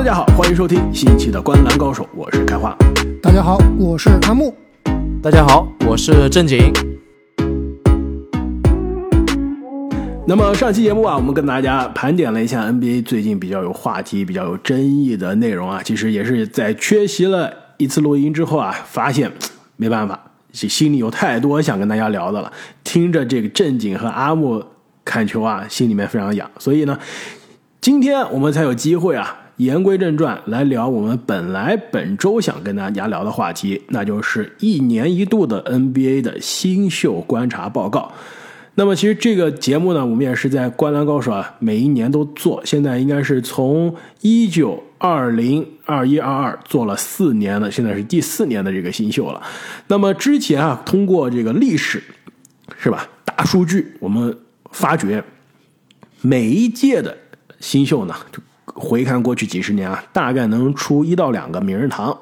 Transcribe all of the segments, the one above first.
大家好，欢迎收听新一期的《观篮高手》，我是开花。大家好，我是阿木。大家好，我是正经。那么上期节目啊，我们跟大家盘点了一下 NBA 最近比较有话题、比较有争议的内容啊。其实也是在缺席了一次录音之后啊，发现没办法，这心里有太多想跟大家聊的了。听着这个正经和阿木看球啊，心里面非常痒。所以呢，今天我们才有机会啊，言归正传来聊我们本来本周想跟大家聊的话题，那就是一年一度的 NBA 的新秀观察报告。那么其实这个节目呢，我们也是在《观篮高手》啊，每一年都做。现在应该是从一九二零二一二二做了四年了，现在是第四年的这个新秀了。那么之前啊，通过这个历史，是吧？大数据，我们发觉每一届的新秀呢，回看过去几十年啊，大概能出一到两个名人堂。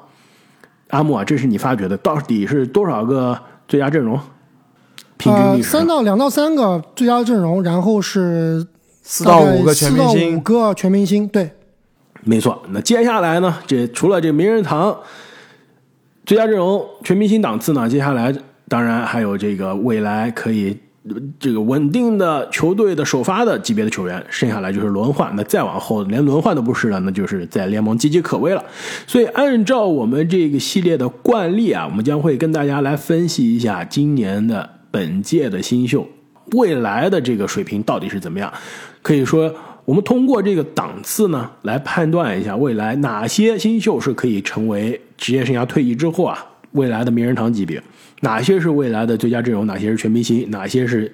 阿木啊，这是你发掘的，到底是多少个最佳阵容？呃，三到两到三个最佳阵容，然后是四到五个全明星，四到五个全明星，对，没错。那接下来呢？这除了这名人堂最佳阵容、全明星档次呢？接下来当然还有这个未来可以这个稳定的球队的首发的级别的球员，剩下来就是轮换。那再往后连轮换都不是了，那就是在联盟岌岌可危了。所以按照我们这个系列的惯例啊，我们将会跟大家来分析一下今年的。本届的新秀未来的这个水平到底是怎么样？可以说，我们通过这个档次呢，来判断一下未来哪些新秀是可以成为职业生涯退役之后啊未来的名人堂级别，哪些是未来的最佳阵容，哪些是全明星，哪些是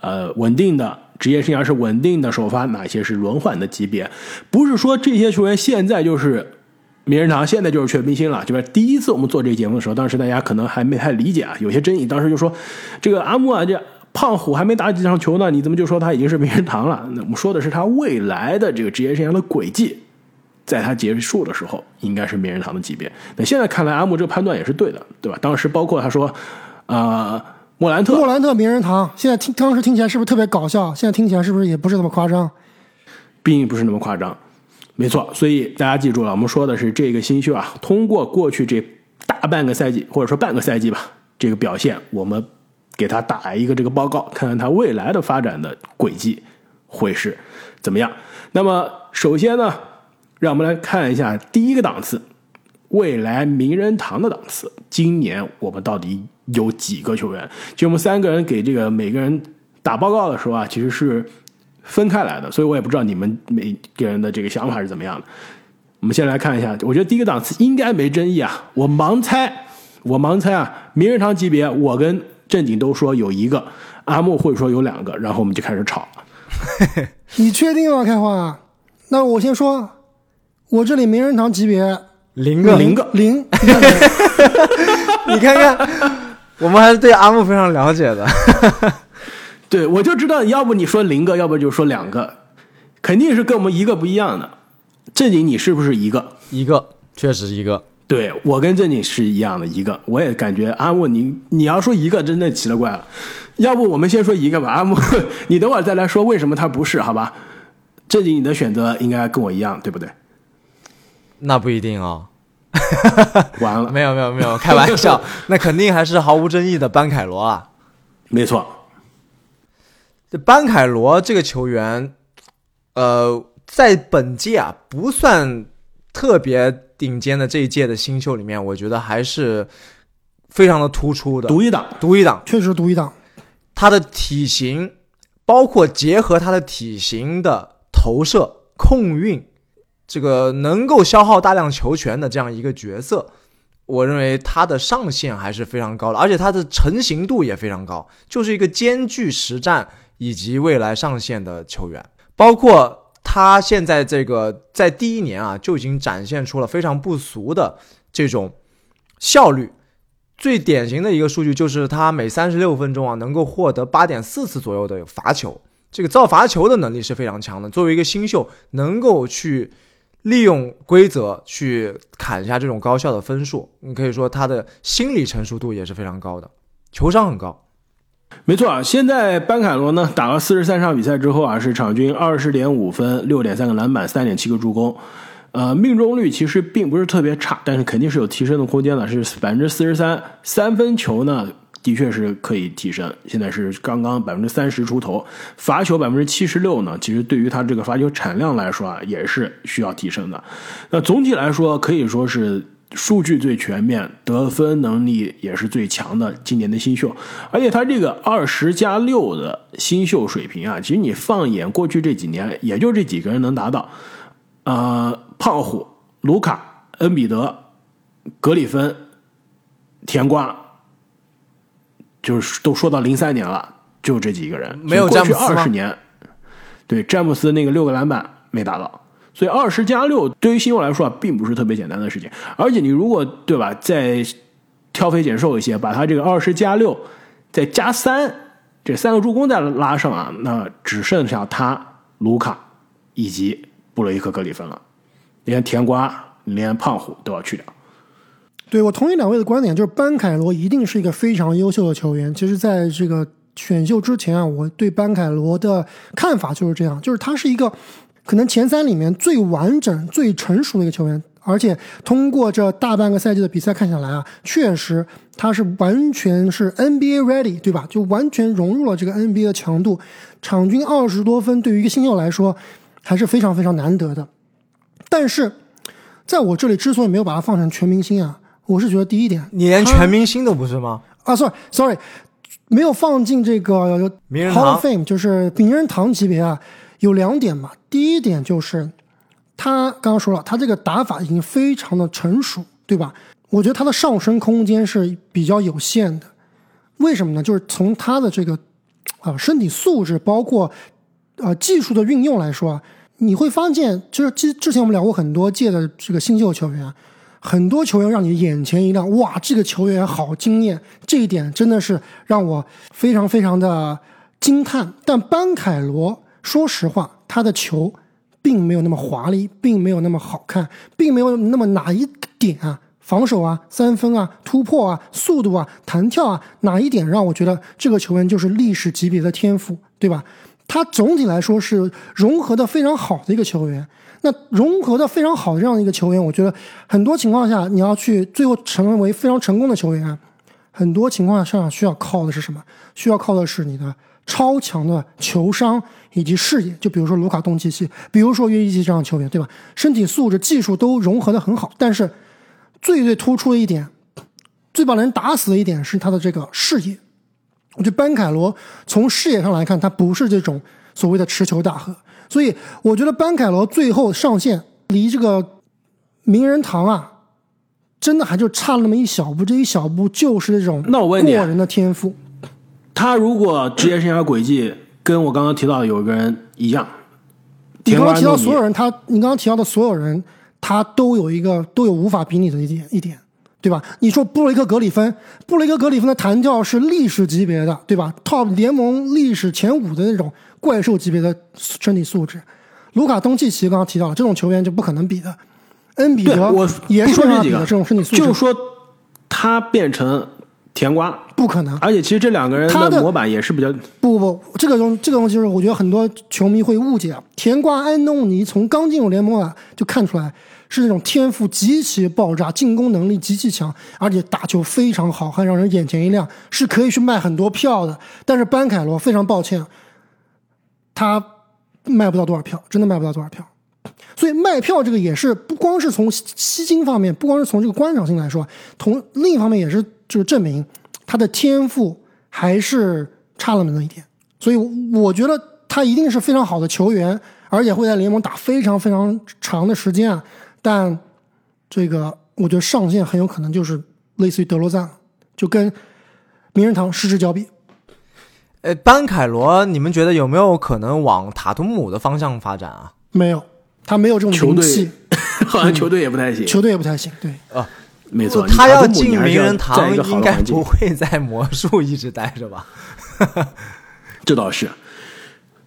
呃稳定的职业生涯是稳定的首发，哪些是轮换的级别？不是说这些球员现在就是。名人堂现在就是全明星了，就是第一次我们做这个节目的时候，当时大家可能还没太理解啊，有些争议。当时就说，这个阿木啊，这胖虎还没打几场球呢，你怎么就说他已经是名人堂了？那我们说的是他未来的这个职业生涯的轨迹，在他结束的时候应该是名人堂的级别。那现在看来，阿木这个判断也是对的，对吧？当时包括他说，呃，莫兰特，莫兰特名人堂，现在听当时听起来是不是特别搞笑？现在听起来是不是也不是那么夸张？并不是那么夸张。没错，所以大家记住了，我们说的是这个新秀啊，通过过去这大半个赛季或者说半个赛季吧，这个表现，我们给他打一个这个报告，看看他未来的发展的轨迹会是怎么样。那么首先呢，让我们来看一下第一个档次，未来名人堂的档次，今年我们到底有几个球员？就我们三个人给这个每个人打报告的时候啊，其实是。分开来的，所以我也不知道你们每个人的这个想法是怎么样的。我们先来看一下，我觉得第一个档次应该没争议啊。我盲猜，我盲猜啊，名人堂级别，我跟正经都说有一个，阿木会说有两个，然后我们就开始吵了。你确定吗，开花？那我先说，我这里名人堂级别零个，零个，零。你看看，我们还是对阿木非常了解的。对，我就知道，要不你说零个，要不就说两个，肯定是跟我们一个不一样的。正经，你是不是一个？一个，确实一个。对我跟正经是一样的一个，我也感觉阿木，你你要说一个，真的奇了怪了。要不我们先说一个吧，阿木，你等会儿再来说为什么他不是，好吧？正经，你的选择应该跟我一样，对不对？那不一定哦。完了，没有没有没有，开玩笑，那肯定还是毫无争议的班凯罗啊。没错。这班凯罗这个球员，呃，在本届啊不算特别顶尖的这一届的新秀里面，我觉得还是非常的突出的，独一档，独一档，确实独一档。他的体型，包括结合他的体型的投射、控运，这个能够消耗大量球权的这样一个角色，我认为他的上限还是非常高的，而且他的成型度也非常高，就是一个兼具实战。以及未来上线的球员，包括他现在这个在第一年啊就已经展现出了非常不俗的这种效率。最典型的一个数据就是他每三十六分钟啊能够获得八点四次左右的罚球，这个造罚球的能力是非常强的。作为一个新秀，能够去利用规则去砍下这种高效的分数，你可以说他的心理成熟度也是非常高的，球商很高。没错啊，现在班凯罗呢打了四十三场比赛之后啊，是场均二十点五分、六点三个篮板、三点七个助攻，呃，命中率其实并不是特别差，但是肯定是有提升的空间的，是百分之四十三。三分球呢，的确是可以提升，现在是刚刚百分之三十出头。罚球百分之七十六呢，其实对于他这个罚球产量来说啊，也是需要提升的。那总体来说，可以说是数据最全面，得分能力也是最强的今年的新秀。而且他这个二十加六的新秀水平啊，其实你放眼过去这几年，也就这几个人能达到。呃，胖虎、卢卡、恩比德、格里芬、甜瓜，就是都说到零三年了，就这几个人，没有詹姆斯吗二十年，对詹姆斯那个六个篮板没达到，所以二十加六对于新秀来说啊，并不是特别简单的事情。而且你如果对吧，再挑肥拣瘦一些，把他这个二十加六再加三，这三个助攻再拉上啊，那只剩下他、卢卡以及布雷克格里芬了，连甜瓜、连胖虎都要去掉。对我同意两位的观点，就是班凯罗一定是一个非常优秀的球员。其实，在这个选秀之前啊，我对班凯罗的看法就是这样，就是他是一个可能前三里面最完整、最成熟的一个球员。而且通过这大半个赛季的比赛看下来啊，确实他是完全是 NBA ready，对吧？就完全融入了这个 NBA 的强度，场均二十多分，对于一个新秀来说还是非常非常难得的。但是在我这里之所以没有把他放成全明星啊，我是觉得第一点，你连全明星都不是吗？啊，sorry sorry，没有放进这个 Hall 堂 of Fame，就是名人堂级别啊，有两点嘛。第一点就是他刚刚说了，他这个打法已经非常的成熟，对吧？我觉得他的上升空间是比较有限的。为什么呢？就是从他的这个啊、身体素质，包括呃技术的运用来说啊，你会发现，就是之之前我们聊过很多届的这个新秀球员啊，很多球员让你眼前一亮，哇，这个球员好惊艳，这一点真的是让我非常非常的惊叹。但班凯罗，说实话，他的球并没有那么华丽，并没有那么好看，并没有那么哪一点啊，防守啊、三分啊、突破啊、速度啊、弹跳啊，哪一点让我觉得这个球员就是历史级别的天赋，对吧？他总体来说是融合的非常好的一个球员。那融合的非常好的这样的一个球员，我觉得很多情况下你要去最后成为非常成功的球员，很多情况下需要靠的是什么？需要靠的是你的超强的球商以及视野。就比如说卢卡东契奇，比如说约基奇这样的球员，对吧？身体素质、技术都融合的很好，但是最最突出的一点，最把人打死的一点是他的这个视野。我觉得班凯罗从视野上来看，他不是这种所谓的持球大核，所以我觉得班凯罗最后上线离这个名人堂啊，真的还就差了那么一小步，这一小步就是这种那我问你过人的天赋。他如果职业生涯轨迹跟我刚刚提到的有一个人一样，你刚刚提到所有人，他你刚刚提到的所有人，他都有一个都有无法比拟的一点一点，对吧？你说布雷克格里芬，布雷克格里芬的弹跳是历史级别的，对吧？Top 联盟历史前五的那种怪兽级别的身体素质。卢卡东契奇刚刚提到了，这种球员就不可能比的。恩比德我也是说这几个这种身体素质，就是说他变成甜瓜，不可能。而且其实这两个人他的模板也是比较不不不，这个东这个东西就是我觉得很多球迷会误解啊。甜瓜安东尼从刚进入联盟啊就看出来是那种天赋极其爆炸，进攻能力极其强，而且打球非常好，还让人眼前一亮，是可以去卖很多票的。但是班凯罗非常抱歉，他卖不到多少票，真的卖不到多少票。所以卖票这个也是不光是从吸金方面，不光是从这个观赏性来说，同另一方面也是就是证明他的天赋还是差了那么一点。所以我觉得他一定是非常好的球员，而且会在联盟打非常非常长的时间啊。但这个我觉得上限很有可能就是类似于德罗赞，就跟名人堂失之交臂。呃，班凯罗，你们觉得有没有可能往塔图姆的方向发展啊？没有，他没有这种球队 好像球队也不太行。球队也不太行。对啊，没错，他要进名人堂应该不会在魔术一直待着吧？这倒是。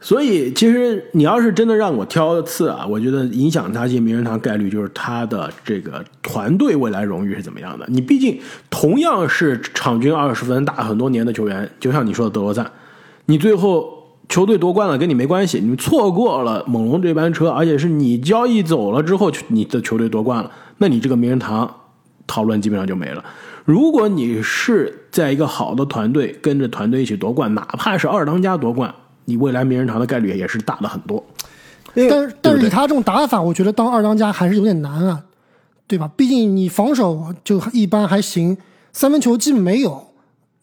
所以，其实你要是真的让我挑刺啊，我觉得影响他进名人堂概率就是他的这个团队未来荣誉是怎么样的。你毕竟同样是场均二十分打很多年的球员，就像你说的德罗赞，你最后球队夺冠了跟你没关系，你错过了猛龙这班车，而且是你交易走了之后，你的球队夺冠了，那你这个名人堂讨论基本上就没了。如果你是在一个好的团队跟着团队一起夺冠，哪怕是二当家夺冠，你未来名人堂的概率也是大的很多。但是但是以他这种打法，我觉得当二当家还是有点难啊，对吧？毕竟你防守就一般还行，三分球基本没有，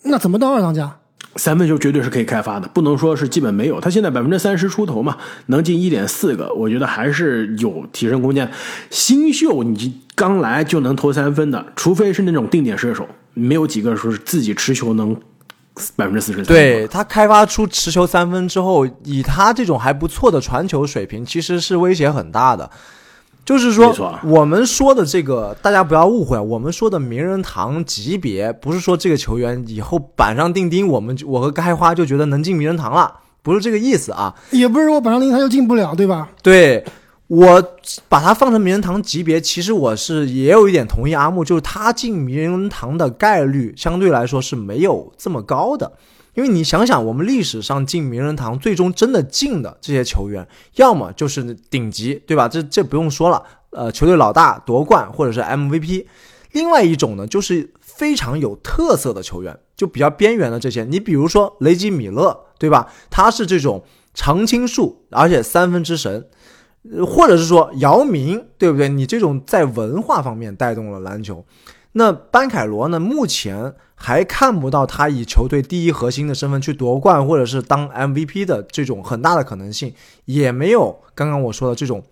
那怎么当二当家？三分球绝对是可以开发的，不能说是基本没有。他现在百分之三十出头嘛，能进一点四个，我觉得还是有提升空间。新秀你刚来就能投三分的，除非是那种定点射手，没有几个说是自己持球能百分之四十三。对他开发出持球三分之后，以他这种还不错的传球水平，其实是威胁很大的。就是说，我们说的这个，大家不要误会，我们说的名人堂级别，不是说这个球员以后板上钉钉，我们我和开花就觉得能进名人堂了，不是这个意思啊。也不是说板上钉钉他就进不了，对吧？对我把他放成名人堂级别，其实我是也有一点同意阿木，就是他进名人堂的概率相对来说是没有这么高的。因为你想想，我们历史上进名人堂最终真的进的这些球员，要么就是顶级，对吧？这这不用说了，呃，球队老大夺冠或者是 MVP。另外一种呢，就是非常有特色的球员，就比较边缘的这些。你比如说雷吉米勒，对吧？他是这种常青树，而且三分之神。或者是说姚明，对不对？你这种在文化方面带动了篮球。那班凯罗呢？目前还看不到他以球队第一核心的身份去夺冠，或者是当 MVP 的这种很大的可能性，也没有刚刚我说的这种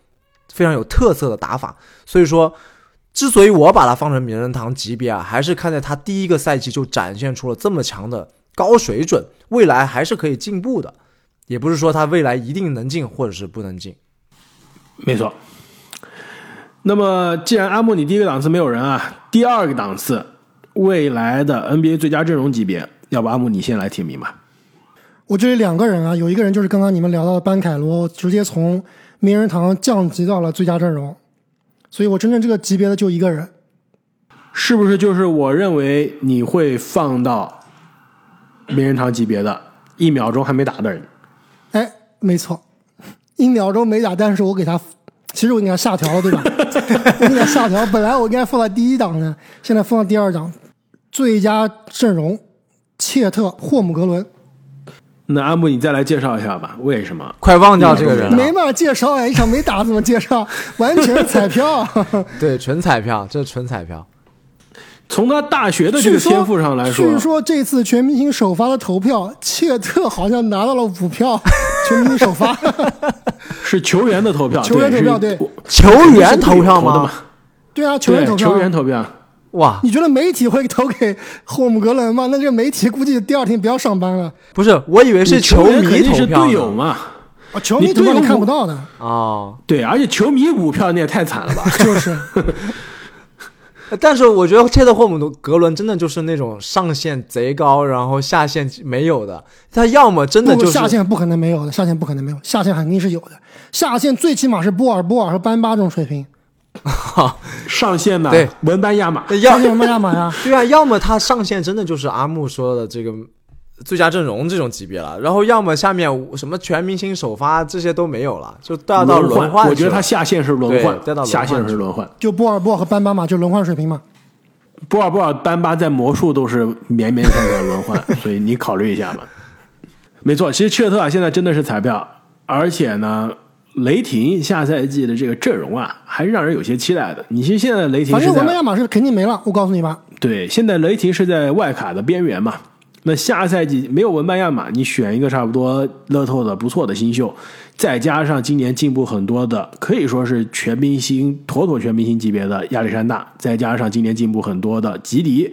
非常有特色的打法。所以说，之所以我把他放成名人堂级别啊，还是看在他第一个赛季就展现出了这么强的高水准，未来还是可以进步的。也不是说他未来一定能进，或者是不能进。没错。那么，既然阿木你第一个档次没有人啊，第二个档次未来的 NBA 最佳阵容级别，要不阿木你先来提名吧？我这里两个人啊，有一个人就是刚刚你们聊到的班凯罗，直接从名人堂降级到了最佳阵容，所以我真正这个级别的就一个人。是不是就是我认为你会放到名人堂级别的，一秒钟还没打的人？哎，没错，一秒钟没打，但是我给他，其实我给他下调了，对吧？我给他下调，本来我应该放在第一档的，现在放到第二档。最佳阵容，切特、霍姆格伦，那阿木你再来介绍一下吧，为什么？快忘掉这个人了，没办法介绍呀，一场没打怎么介绍？完全是彩票。对，纯彩票，这是纯彩票。从他大学的这个天赋上来说，据说这次全明星首发的投票，切特好像拿到了五票，全明星首发。是球员的投票，球员投票对，球员投票吗？？对啊，球员投，票。球员投票。哇，你觉得媒体会投给霍姆格伦吗？那这个媒体估计第二天不要上班了。不是，我以为是球迷投票呢队友嘛？啊，球迷投票你你队友看不到的，哦。对，而且球迷五票那也太惨了吧？就是 但是我觉得切特霍姆格伦真的就是那种上限贼高，然后下限没有的。他要么真的就是下限不可能没有的，下限不可能没有，下限肯定是有的。下限最起码是波尔波尔和班巴这种水平，上限呢对文班亚马，要上线什么亚马呀？对啊，要么他上限真的就是阿木说的这个最佳阵容这种级别了，然后要么下面什么全明星首发这些都没有了，就带到轮换。我觉得他下线是轮换对再到，下线是轮换。就波尔波尔和班巴嘛，就轮换水平嘛。波尔波尔、班巴在魔术都是勉勉强强轮换，所以你考虑一下吧。没错，其实切特啊现在真的是彩票，而且呢，雷霆下赛季的这个阵容啊，还是让人有些期待的。你其实现在雷霆是反正文班在亚马是肯定没了，我告诉你吧。对，现在雷霆是在外卡的边缘嘛。那下赛季没有文班亚马，你选一个差不多乐透的不错的新秀，再加上今年进步很多的，可以说是全明星、妥妥全明星级别的亚历山大，再加上今年进步很多的吉迪，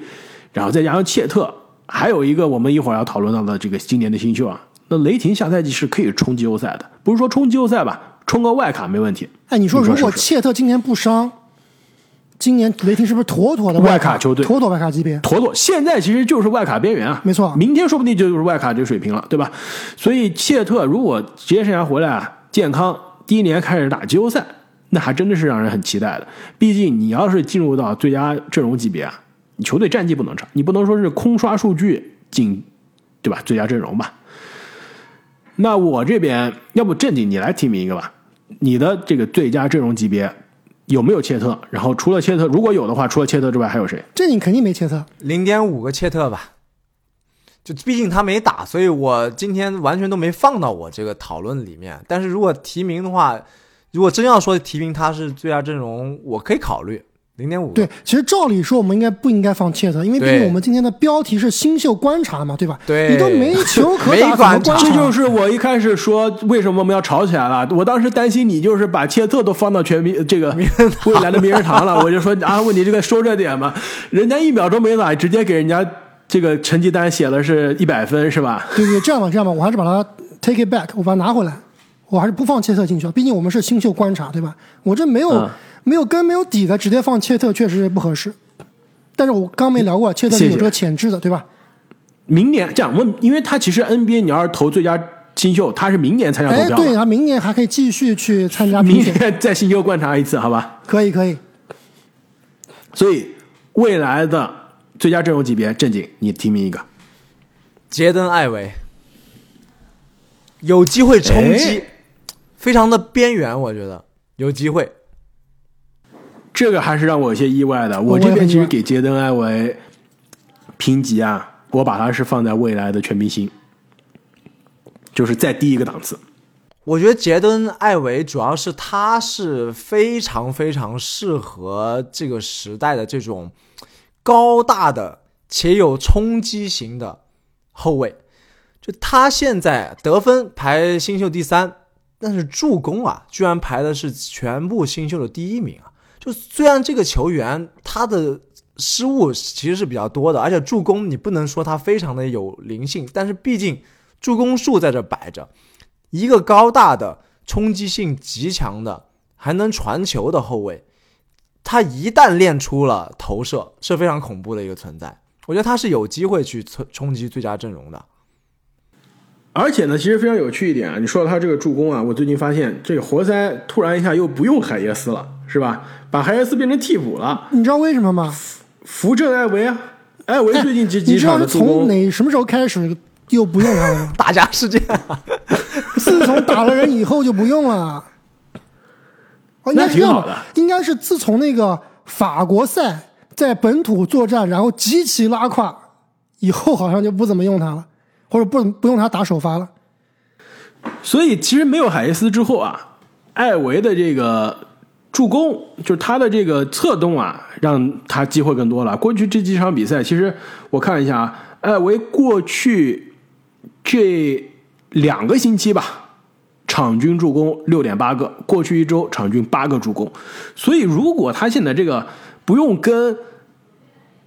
然后再加上切特，还有一个我们一会儿要讨论到的这个今年的新秀啊，那雷霆下赛季是可以冲季后赛的，不是说冲季后赛吧，冲个外卡没问题。哎，你说如果切特今年不伤，今年雷霆是不是妥妥的卡外卡球队妥妥外卡级别？妥妥，现在其实就是外卡边缘啊，没错明天说不定就是外卡这个水平了，对吧？所以切特如果职业生涯回来啊，健康，第一年开始打季后赛，那还真的是让人很期待的。毕竟你要是进入到最佳阵容级别啊，你球队战绩不能差，你不能说是空刷数据进，对吧？最佳阵容吧。那我这边要不正经你来提名一个吧，你的这个最佳阵容级别有没有切特？然后除了切特，如果有的话，除了切特之外还有谁？这你肯定没切特。零点五个切特吧，就毕竟他没打，所以我今天完全都没放到我这个讨论里面。但是如果提名的话，如果真要说提名他是最佳阵容，我可以考虑零点五。对，其实照理说我们应该不应该放切特，因为毕竟我们今天的标题是新秀观察嘛，对吧？对你都没球可打，没观察？这就是我一开始说为什么我们要吵起来了。我当时担心你就是把切特都放到全民这个未来的名人堂了，我就说啊，问你这个说这点嘛。人家一秒钟没打，直接给人家这个成绩单写了是一百分是吧？对对，这样吧，这样吧，我还是把它 take it back，我把它拿回来，我还是不放切特进去了。毕竟我们是新秀观察，对吧？我这没有、嗯没有根没有底的，直接放切特确实不合适。但是我刚没聊过，切特是有这个潜质的，对吧？明年这样问，因为他其实 NBA 你要是投最佳新秀，他是明年参加投哎，票对，的，他明年还可以继续去参加评明，年再新秀观察一次，好吧？可以可以。所以未来的最佳阵容级别，正经你提名一个。杰登·艾维有机会冲击，哎非常的边缘，我觉得有机会。这个还是让我有些意外的。我这边其实给杰登·艾维评级啊，我把他是放在未来的全明星，就是再低一个档次。我觉得杰登·艾维主要是他是非常非常适合这个时代的这种高大的且有冲击型的后卫。就他现在得分排新秀第三，但是助攻啊，居然排的是全部新秀的第一名啊！就虽然这个球员他的失误其实是比较多的，而且助攻你不能说他非常的有灵性，但是毕竟助攻数在这摆着，一个高大的、冲击性极强的、还能传球的后卫，他一旦练出了投射，是非常恐怖的一个存在。我觉得他是有机会去冲冲击最佳阵容的。而且呢，其实非常有趣一点啊，你说到他这个助攻啊，我最近发现这个活塞突然一下又不用海耶斯了，是吧？把海耶斯变成替补了，你知道为什么吗？扶正艾维啊，艾维最近几你几场知道是从的助攻，哪什么时候开始又不用他了吗？大家是这样，自从打了人以后就不用了。哦，那挺好的应该是自从那个法国赛在本土作战，然后极其拉胯以后，好像就不怎么用他了，或者不不用他打首发了。所以其实没有海耶斯之后啊，艾维的这个助攻，就是他的这个策动啊，让他机会更多了。过去这几场比赛，其实我看一下啊，艾维过去这两个星期吧，场均助攻六点八个，过去一周场均八个助攻。所以如果他现在这个不用跟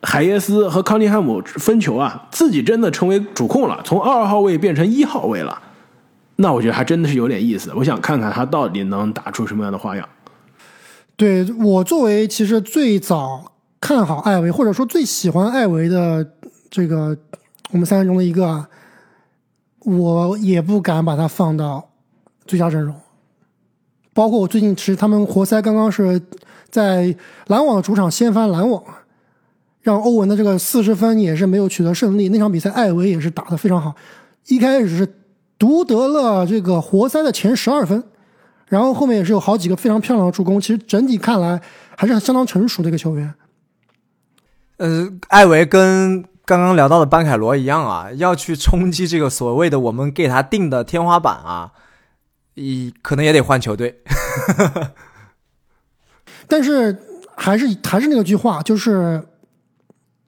海耶斯和康尼汉姆分球啊，自己真的成为主控了，从二号位变成一号位了。那我觉得还真的是有点意思，我想看看他到底能打出什么样的花样。对我作为其实最早看好艾维，或者说最喜欢艾维的这个我们三人中的一个，我也不敢把他放到最佳阵容。包括我最近其实他们活塞刚刚是在篮网主场掀翻篮网，让欧文的这个四十分也是没有取得胜利。那场比赛艾维也是打得非常好，一开始是独得了这个活塞的前十二分，然后后面也是有好几个非常漂亮的助攻。其实整体看来还是相当成熟的一个球员。呃，艾维跟刚刚聊到的班凯罗一样啊，要去冲击这个所谓的我们给他定的天花板啊，一可能也得换球队。但是还是还是那个句话，就是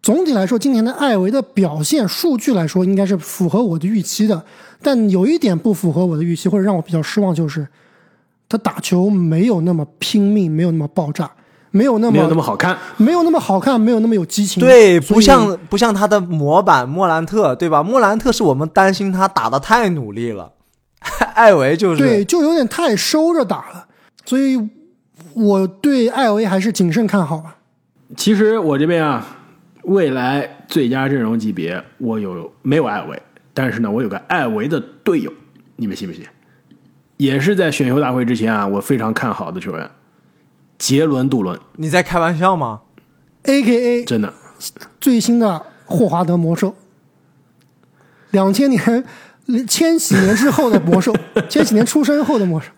总体来说，今年的艾维的表现数据来说，应该是符合我的预期的。但有一点不符合我的预期，或者让我比较失望，就是他打球没有那么拼命，没有那么爆炸，没有那么没有那么好看，没有那么好看，没有那么有激情。对，不像不像他的模板莫兰特，对吧？莫兰特是我们担心他打的太努力了，艾维就是对，就有点太收着打了。所以我对艾维还是谨慎看好吧。其实我这边啊，未来最佳阵容级别我有没有艾维？但是呢，我有个艾维的队友，你们信不信？也是在选秀大会之前啊，我非常看好的球员，杰伦·杜伦，你在开玩笑吗？A K A 真的，最新的霍华德魔兽，两千年千禧年之后的魔兽，千禧年出生后的魔兽。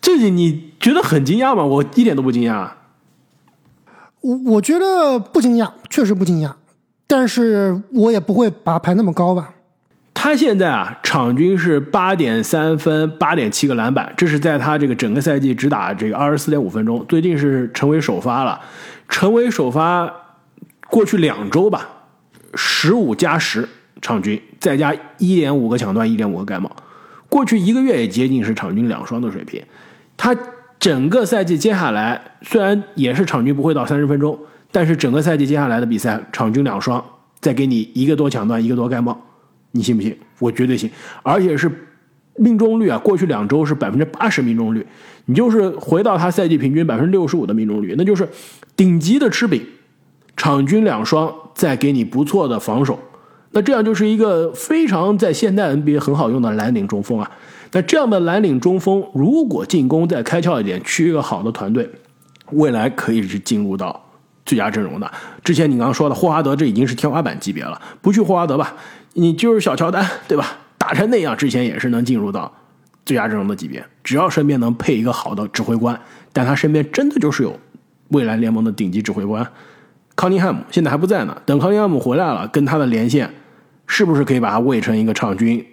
这你你觉得很惊讶吗？我一点都不惊讶。我我觉得不惊讶，确实不惊讶，但是我也不会把它排那么高吧。他现在啊，场均是八点三分，八点七个篮板，这是在他这个整个赛季只打这个二十四点五分钟，最近是成为首发了，成为首发过去两周吧，十五加十场均，再加一点五个抢断，一点五个盖帽，过去一个月也接近是场均两双的水平。他整个赛季接下来虽然也是场均不会到三十分钟，但是整个赛季接下来的比赛场均两双，再给你一个多抢断，一个多盖帽。你信不信？我绝对信，而且是命中率啊！过去两周是百分之八十命中率，你就是回到他赛季平均百分之六十五的命中率，那就是顶级的吃饼，场均两双，再给你不错的防守，那这样就是一个非常在现代 NBA 很好用的蓝领中锋啊！那这样的蓝领中锋，如果进攻再开窍一点，去一个好的团队，未来可以是进入到最佳阵容的。之前你刚刚说的霍华德，这已经是天花板级别了，不去霍华德吧？你就是小乔丹，对吧？打成那样，之前也是能进入到最佳阵容的级别。只要身边能配一个好的指挥官，但他身边真的就是有未来联盟的顶级指挥官康尼汉姆，现在还不在呢。等康尼汉姆回来了，跟他的连线，是不是可以把他喂成一个场均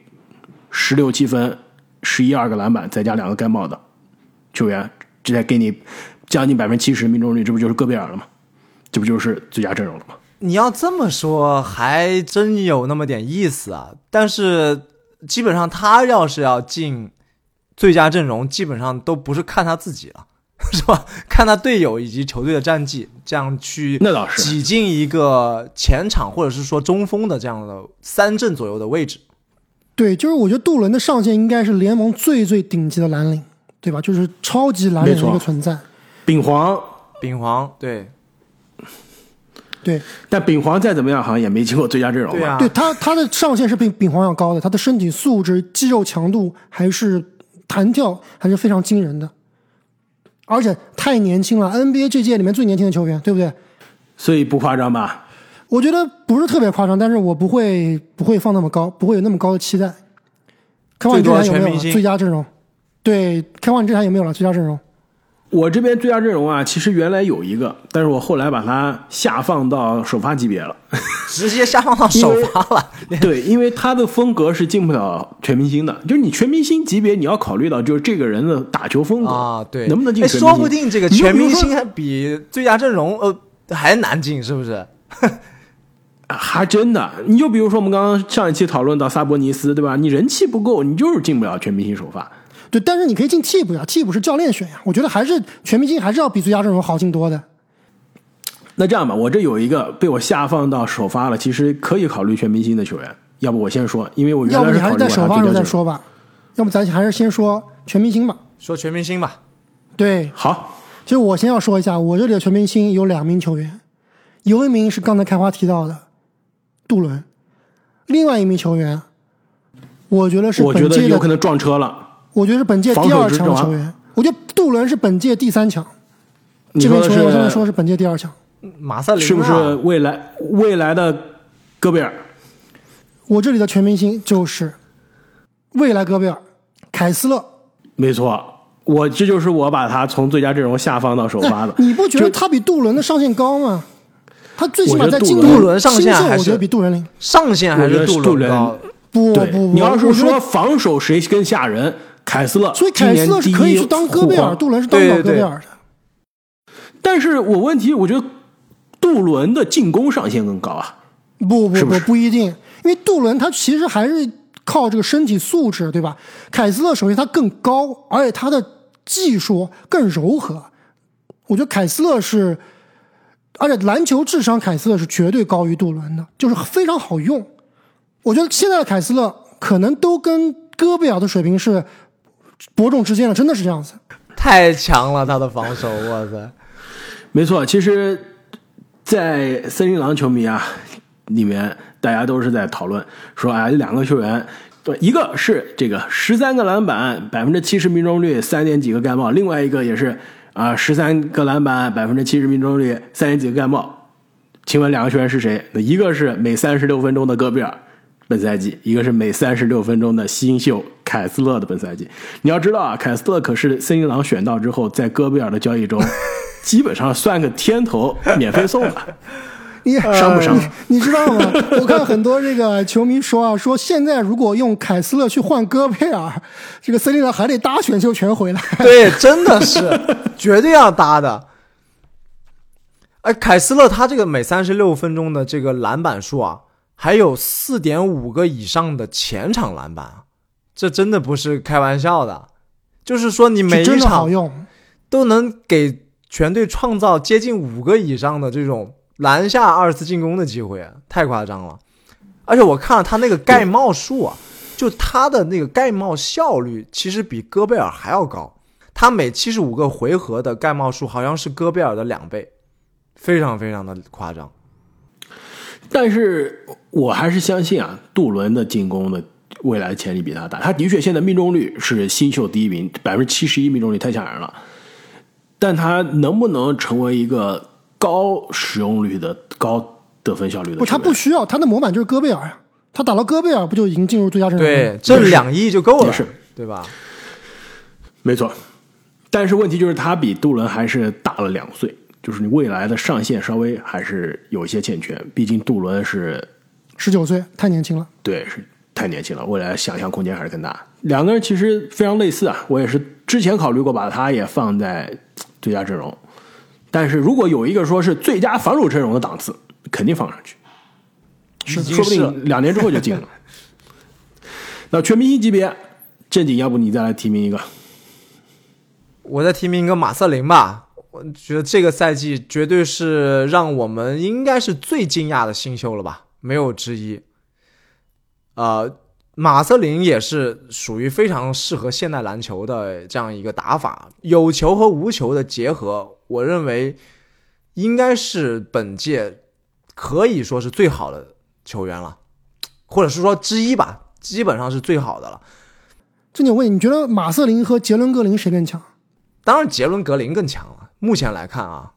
十六七分、十一二个篮板，再加两个盖帽的球员？直接给你将近百分之七十命中率，这不就是戈贝尔了吗？这不就是最佳阵容了吗？你要这么说，还真有那么点意思啊！但是基本上他要是要进最佳阵容，基本上都不是看他自己了，是吧？看他队友以及球队的战绩，这样去那倒是挤进一个前场或者是说中锋的这样的三阵左右的位置。对，就是我觉得杜伦的上限应该是联盟最最顶级的蓝领，对吧？就是超级蓝领的一个存在。丙皇，丙皇，对。对，但丙皇再怎么样，好像也没进过最佳阵容吧？对他，他的上限是比丙皇要高的，他的身体素质、肌肉强度还是弹跳还是非常惊人的，而且太年轻了，NBA 这届里面最年轻的球员，对不对？所以不夸张吧？我觉得不是特别夸张，但是我不会不会放那么高，不会有那么高的期待。开放你这台有没有最佳阵容？对，开放你这台有没有了最佳阵容？我这边最佳阵容啊，其实原来有一个，但是我后来把它下放到首发级别了，直接下放到首发了。对，因为他的风格是进不了全明星的，就是你全明星级别，你要考虑到就是这个人的打球风格啊，对，能不能进？说不定这个全明星还比最佳阵容呃还难进，是不是？还真的，你就比如说我们刚刚上一期讨论到萨博尼斯，对吧？你人气不够，你就是进不了全明星首发。对，但是你可以进替补呀，替补是教练选呀。我觉得还是全明星还是要比最佳阵容好进多的。那这样吧，我这有一个被我下放到首发了，其实可以考虑全明星的球员。要不我先说，因为我要不你还是在首发时候再说吧。要不咱还是先说全明星吧。说全明星吧。对，好。其实我先要说一下，我这里的全明星有两名球员，有一名是刚才开花提到的杜伦，另外一名球员，我觉得是我觉得有可能撞车了。我觉得是本届第二强的球员。我觉得杜伦是本届第三强。这名球员我现在说是本届第二强。马塞林是不是未来未来的戈贝尔？我这里的全明星就是未来戈贝尔，凯斯勒。没错，我这就是我把他从最佳阵容下放到首发的。你不觉得他比杜伦的上限高吗？他最起码在进杜伦上限我觉得比杜伦上限还是杜伦高。不不不，你要是说防守谁更吓人？凯斯勒，所以凯斯勒是可以去当戈贝尔，杜伦是当不了戈贝尔的。但是我问题，我觉得杜伦的进攻上限更高啊！不不不，不一定，因为杜伦他其实还是靠这个身体素质，对吧？凯斯勒首先他更高，而且他的技术更柔和。我觉得凯斯勒是，而且篮球智商，凯斯勒是绝对高于杜伦的，就是非常好用。我觉得现在的凯斯勒可能都跟戈贝尔的水平是。伯仲之间了，真的是这样子，太强了他的防守，哇塞！没错，其实，在森林狼球迷啊里面，大家都是在讨论说，啊，两个球员，对，一个是这个十三个篮板，百分之七十命中率，三点几个盖帽；另外一个也是啊，十三个篮板，百分之七十命中率，三点几个盖帽。请问两个球员是谁？那一个是每三十六分钟的戈贝尔，本赛季，一个是每三十六分钟的新秀凯斯勒的本赛季。你要知道啊，凯斯勒可是森林狼选到之后，在戈贝尔的交易中，基本上算个天头，免费送了。你 伤不伤你你知道吗？我看很多这个球迷说啊，说现在如果用凯斯勒去换戈贝尔，这个森林狼还得搭选秀权回来。对，真的是绝对要搭的。哎，凯斯勒他这个每三十六分钟的这个篮板数啊，还有四点五个以上的前场篮板啊，这真的不是开玩笑的。就是说，你每一场都能给全队创造接近五个以上的这种篮下二次进攻的机会，太夸张了。而且我看了他那个盖帽数啊，就他的那个盖帽效率其实比戈贝尔还要高，他每七十五个回合的盖帽数好像是戈贝尔的两倍，非常非常的夸张。但是我还是相信啊，杜伦的进攻的未来潜力比他大。他的确现在命中率是新秀第一名，百分之七十一命中率太吓人了。但他能不能成为一个高使用率的、高得分效率的球不，他不需要，他的模板就是戈贝尔呀。他打到戈贝尔，不就已经进入最佳阵容对吗？，这两亿就够了对吧？没错。但是问题就是他比杜伦还是大了两岁，就是你未来的上限稍微还是有一些欠缺。毕竟杜伦是十九岁，太年轻了。对，是太年轻了，未来想象空间还是更大。两个人其实非常类似啊，我也是之前考虑过把他也放在最佳阵容，但是如果有一个说是最佳防守阵容的档次，肯定放上去，是说不定两年之后就进了。那全明星级别，正经，要不你再来提名一个？我再提名一个马瑟林吧，我觉得这个赛季绝对是让我们应该是最惊讶的新秀了吧，没有之一。呃，马瑟林也是属于非常适合现代篮球的这样一个打法，有球和无球的结合，我认为应该是本届可以说是最好的球员了，或者是说之一吧，基本上是最好的了。正经，我问你，你觉得马瑟林和杰伦格林谁更强？当然，杰伦格林更强了。目前来看啊，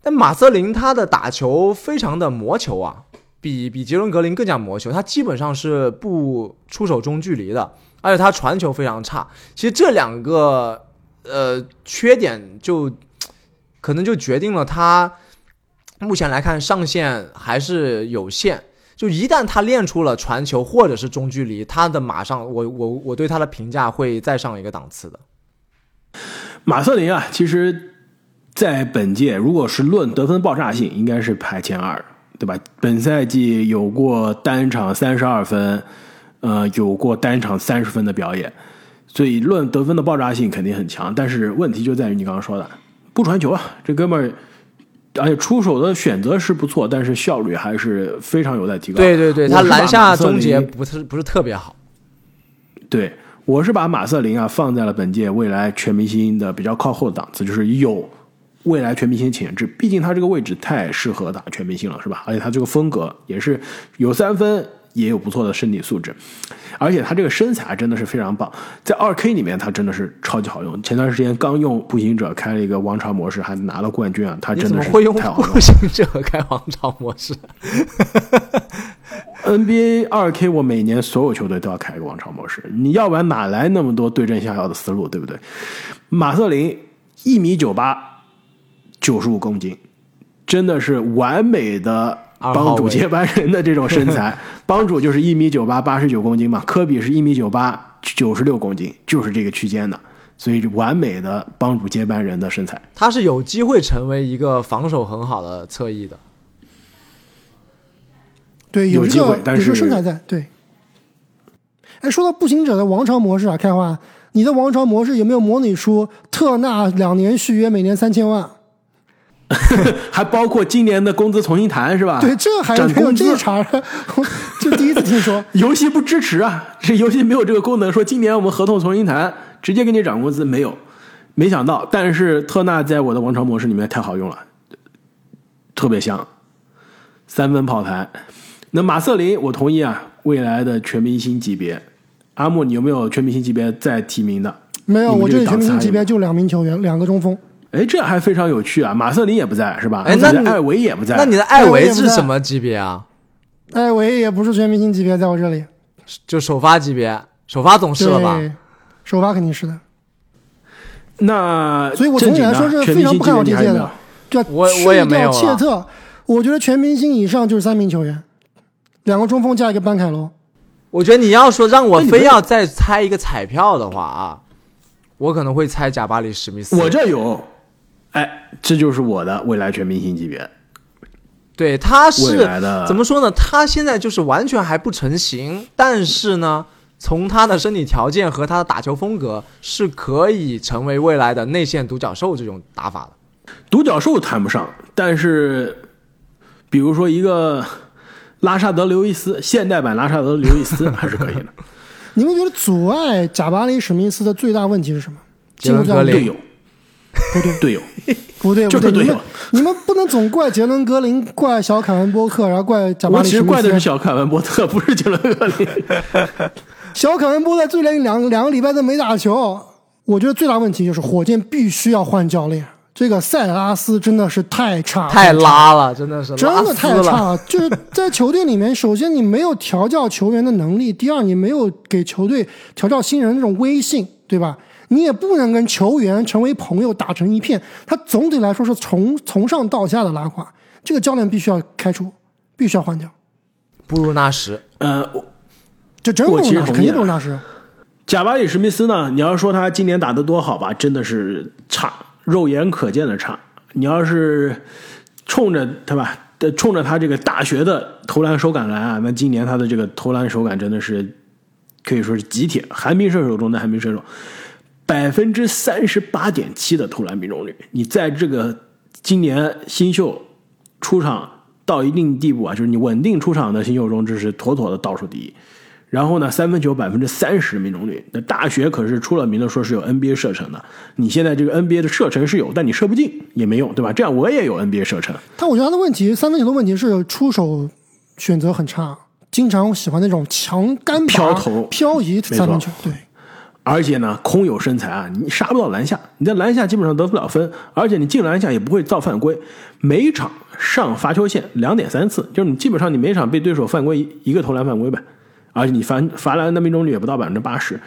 但马瑟林他的打球非常的磨球啊，比比杰伦格林更加磨球。他基本上是不出手中距离的，而且他传球非常差。其实这两个呃缺点就可能就决定了他目前来看上限还是有限。就一旦他练出了传球或者是中距离，他的马上我我我对他的评价会再上一个档次的。马瑟林啊，其实，在本届如果是论得分爆炸性，应该是排前二，对吧？本赛季有过单场三十二分，呃，有过单场三十分的表演，所以论得分的爆炸性肯定很强。但是问题就在于你刚刚说的，不传球啊，这哥们儿，而且出手的选择是不错，但是效率还是非常有待提高。对对对，他篮下终结不是不是特别好。对，我是把马瑟林啊放在了本届未来全明星的比较靠后的档次，就是有未来全明星潜质。毕竟他这个位置太适合打全明星了，是吧？而且他这个风格也是有三分，也有不错的身体素质，而且他这个身材真的是非常棒。在二 K 里面，他真的是超级好用。前段时间刚用步行者开了一个王朝模式，还拿了冠军啊！他真的是会用太好用了步。行者开王朝模式？NBA 二 K，我每年所有球队都要开一个王朝模式，你要不然哪来那么多对症下药的思路，对不对？马瑟林一米九八，九十五公斤，真的是完美的帮主接班人的这种身材。帮主就是一米九八，八十九公斤嘛，科比是一米九八，九十六公斤，就是这个区间的，所以完美的帮主接班人的身材。他是有机会成为一个防守很好的侧翼的。对，有这个机会但是有这个身材在。对。哎，说到步行者的王朝模式啊，开花，你的王朝模式有没有模拟出特纳两年续约，每年三千万？还包括今年的工资重新谈是吧？对，这还涨没有这一茬 就第一次听说。游戏不支持啊，这游戏没有这个功能，说今年我们合同重新谈，直接给你涨工资，没有。没想到，但是特纳在我的王朝模式里面太好用了，特别香，三分炮台。那马瑟林，我同意啊，未来的全明星级别。阿木，你有没有全明星级别再提名的？没有，这我这里全明星级别就两名球员，两个中锋。哎，这还非常有趣啊！马瑟林也不在是吧？哎那艾维也不在。那你的艾维是什么级别啊？艾维也不是全明星级别，在我这里，就首发级别，首发总是了吧？首发肯定是的。那所以我总体来说是非常不看好这届的。对，我我也没有切特，我觉得全明星以上就是三名球员，两个中锋加一个班凯罗。我觉得你要说让我非要再猜一个彩票的话啊，我可能会猜贾巴里史密斯。我这有，哎，这就是我的未来全明星级别。对，他是怎么说呢？他现在就是完全还不成型，但是呢。从他的身体条件和他的打球风格，是可以成为未来的内线独角兽这种打法的。独角兽谈不上，但是，比如说一个拉沙德·刘易斯，现代版拉沙德·刘易斯 还是可以的。你们觉得阻碍贾巴里·史密斯的最大问题是什么？杰伦·格林队友，不对，队友 不对，就是队友。你们不能总怪杰伦·格林，怪小凯文·波特，然后怪贾巴里·史密斯。其实怪的是小凯文·波特，不是杰伦·格林。小凯文波特最近两两个礼拜都没打球，我觉得最大问题就是火箭必须要换教练。这个塞拉斯真的是太差，太拉了，真的是真的太差了。就是在球队里面，首先你没有调教球员的能力，第二你没有给球队调教新人那种威信，对吧？你也不能跟球员成为朋友，打成一片。他总体来说是从从上到下的拉垮。这个教练必须要开除，必须要换掉。布鲁纳什，呃。这真我其实肯定不如纳什。贾巴里·史密斯呢？你要说他今年打的多好吧，真的是差，肉眼可见的差。你要是冲着对吧，冲着他这个大学的投篮手感来啊，那今年他的这个投篮手感真的是可以说是极铁，寒冰射手中的寒冰射手，百分之三十八点七的投篮命中率。你在这个今年新秀出场到一定地步啊，就是你稳定出场的新秀中，这是妥妥的倒数第一。然后呢，三分球百分之三十命中率，那大学可是出了名的说是有 NBA 射程的。你现在这个 NBA 的射程是有，但你射不进也没用，对吧？这样我也有 NBA 射程。但我觉得他的问题，三分球的问题是出手选择很差，经常喜欢那种强干飘投、漂移三分球。对，而且呢，空有身材啊，你杀不到篮下，你在篮下基本上得不了分，而且你进篮下也不会造犯规。每场上罚球线两点三次，就是你基本上你每场被对手犯规一个投篮犯规呗。而且你罚罚篮的命中率也不到百分之八十，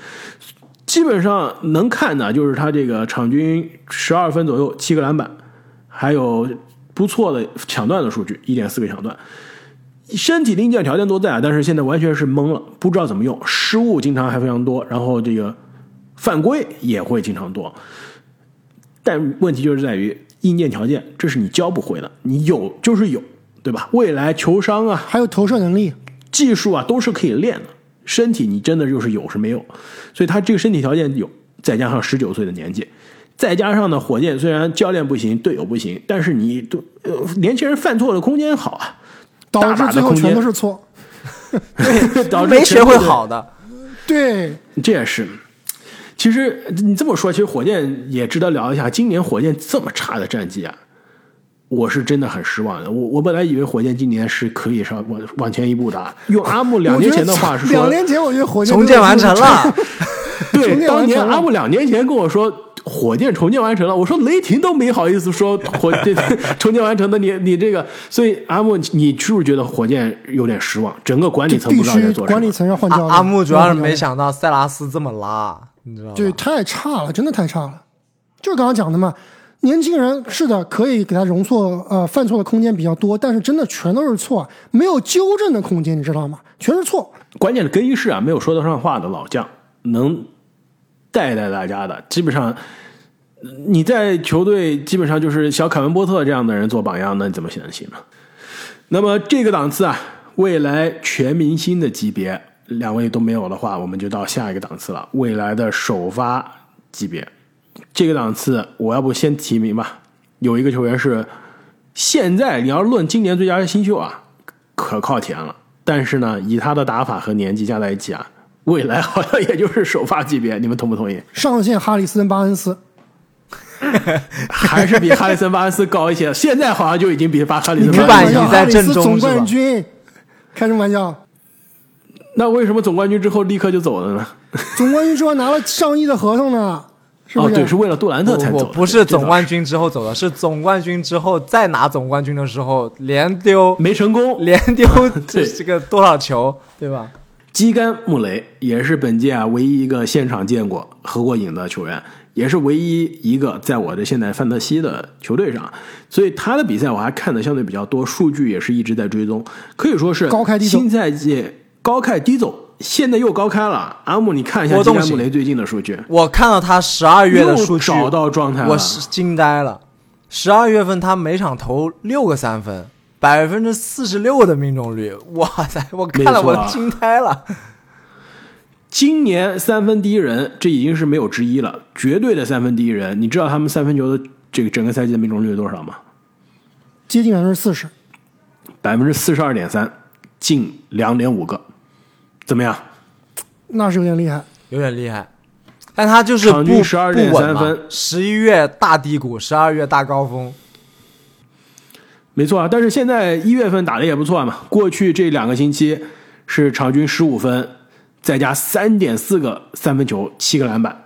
基本上能看的就是他这个场均十二分左右，七个篮板，还有不错的抢断的数据，一点四个抢断。身体硬件条件都在，但是现在完全是懵了，不知道怎么用，失误经常还非常多，然后这个犯规也会经常多。但问题就是在于硬件条件，这是你教不会的，你有就是有，对吧？未来球商啊，还有投射能力。技术啊都是可以练的，身体你真的就是有是没有，所以他这个身体条件有，再加上十九岁的年纪，再加上呢，火箭虽然教练不行，队友不行，但是你都呃年轻人犯错的空间好啊，导致最后全都是错，对，导致没学会好的，对，这也是。其实你这么说，其实火箭也值得聊一下，今年火箭这么差的战绩啊。我是真的很失望的。我我本来以为火箭今年是可以上往往前一步的。用阿木两年前的话是说，两年前我觉得火箭重建完成了。对，当年阿木两年前跟我说火箭重建完成了，我说雷霆都没好意思说火 箭重建完成的，你你这个，所以阿木，你是不是觉得火箭有点失望？整个管理层不知道在做什么。管理层要换教练。阿木主要是没想到塞拉斯这么拉，你知道吗？对，太差了，真的太差了。就是刚刚讲的嘛。年轻人是的，可以给他容错，呃，犯错的空间比较多，但是真的全都是错，没有纠正的空间，你知道吗？全是错。关键的更衣室啊，没有说得上话的老将能带带大家的，基本上你在球队基本上就是小凯文波特这样的人做榜样，那你怎么能行呢？那么这个档次啊，未来全明星的级别，两位都没有的话，我们就到下一个档次了，未来的首发级别。这个档次，我要不先提名吧。有一个球员是现在你要论今年最佳新秀啊，可靠填了。但是呢，以他的打法和年纪加在一起啊，未来好像也就是首发级别。你们同不同意？上线哈里森巴恩斯，还是比哈里森巴恩斯高一些。现在好像就已经比巴哈里森巴恩斯在正中总冠军，开什么玩笑？那为什么总冠军之后立刻就走了呢？总冠军之后拿了上亿的合同呢？哦，是不是？对，是为了杜兰特才走不是总冠军之后走的，是总冠军之后再拿总冠军的时候连丢没成功。连丢 这这个多少球，对吧？基甘穆雷也是本届啊唯一一个现场见过合过影的球员，也是唯一一个在我的现在范特西的球队上，所以他的比赛我还看的相对比较多，数据也是一直在追踪，可以说是高开低走新赛季高开低走，现在又高开了。阿木，你看一下基甘穆雷最近的数据，我看到他十二月的数据，找到状态了。我是惊呆了。十二月份他每场投六个三分，百分之四十六的命中率，哇塞！我看了我都惊呆了。今年三分第一人，这已经是没有之一了，绝对的三分第一人。你知道他们三分球的这个整个赛季的命中率是多少吗？接近百分之四十。百分之四十二点三，进两点五个，怎么样？那是有点厉害。有点厉害，但他就是场均不12.3不稳嘛分十一月大低谷，十二月大高峰。没错啊，但是现在一月份打的也不错嘛。过去这两个星期是场均十五分，再加三点四个三分球，七个篮板，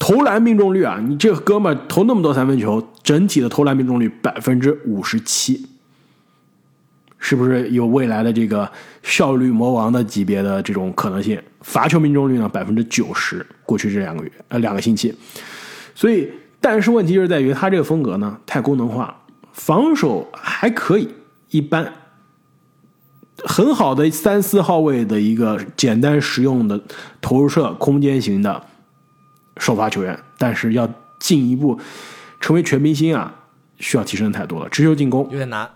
投篮命中率啊，你这哥们投那么多三分球，整体的投篮命中率百分之五十七，是不是有未来的这个效率魔王的级别的这种可能性？罚球命中率呢，百分之九十，过去这两个月呃两个星期，所以但是问题就是在于他这个风格呢太功能化了。防守还可以，一般，很好的三四号位的一个简单实用的投射空间型的首发球员，但是要进一步成为全明星啊，需要提升太多了。持球进攻、有点难。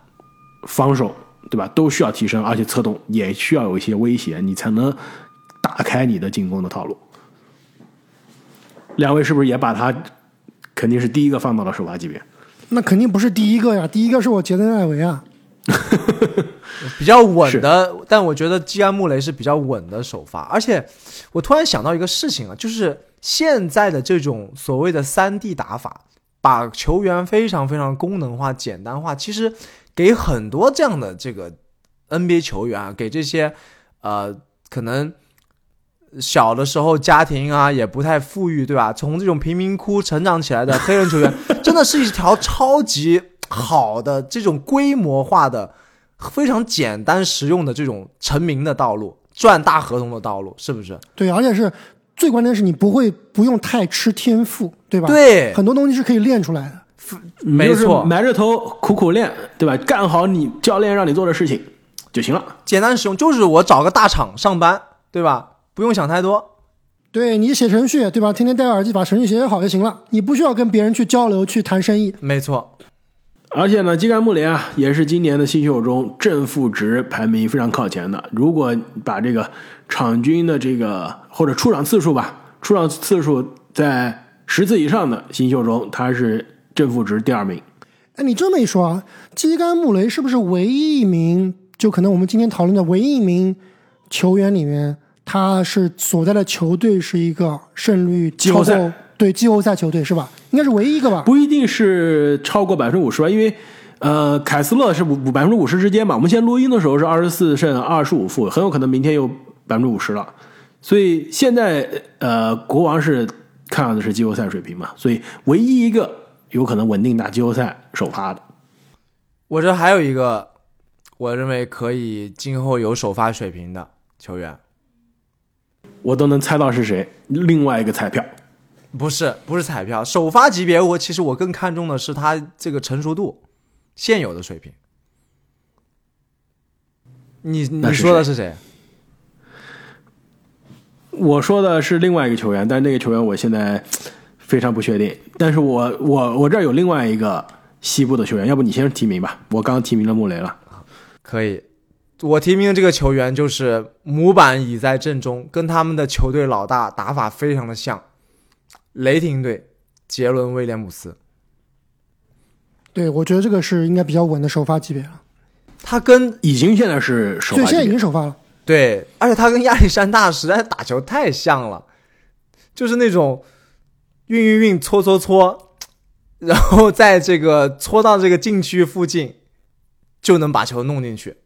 防守，对吧？都需要提升，而且策动也需要有一些威胁，你才能打开你的进攻的套路。两位是不是也把他肯定是第一个放到了首发级别？那肯定不是第一个呀，第一个是我杰登艾维啊。比较稳的，但我觉得基安穆雷是比较稳的首发。而且我突然想到一个事情啊，就是现在的这种所谓的三 D 打法，把球员非常非常功能化、简单化，其实给很多这样的这个 NBA 球员啊，给这些呃可能小的时候家庭啊也不太富裕，对吧？从这种贫民窟成长起来的黑人球员，真的是一条超级好的这种规模化的。非常简单实用的这种成名的道路，赚大合同的道路，是不是？对，而且是最关键是你不会不用太吃天赋，对吧？，对，很多东西是可以练出来的。没错埋着头苦苦练，对吧？干好你教练让你做的事情就行了。简单实用，就是我找个大厂上班，对吧？不用想太多。对你写程序，对吧？天天戴个耳机把程序写写好就行了，你不需要跟别人去交流去谈生意。没错，而且呢，基干穆雷啊，也是今年的新秀中正负值排名非常靠前的。如果把这个场均的这个或者出场次数吧，出场次数在十次以上的新秀中，他是正负值第二名。哎，你这么一说啊，基干穆雷是不是唯一一名，就可能我们今天讨论的唯一一名球员里面，他是所在的球队是一个胜率超季后赛过对季后赛球队是吧？应该是唯一一个吧？不一定是超过百分之五十吧，因为呃，凯斯勒是五百分之五十之间嘛。我们现在录音的时候是二十四胜二十五负，很有可能明天又百分之五十了。所以现在呃，国王是看到的是季后赛水平嘛，所以唯一一个有可能稳定打季后赛首发的。我这还有一个，我认为可以今后有首发水平的球员，我都能猜到是谁。另外一个彩票，不是不是彩票，首发级别我其实我更看重的是他这个成熟度，现有的水平。你你说的是谁？我说的是另外一个球员，但是那个球员我现在非常不确定。但是我我我这儿有另外一个西部的球员，要不你先提名吧？我刚提名了穆雷了。可以，我提名的这个球员就是模板已在阵中，跟他们的球队老大打法非常的像，雷霆队杰伦威廉姆斯。对，我觉得这个是应该比较稳的首发级别了。他跟已经现在是首对，现在已经首发了。对，而且他跟亚历山大实在打球太像了，就是那种运运运搓搓搓，然后在这个搓到这个禁区附近就能把球弄进去，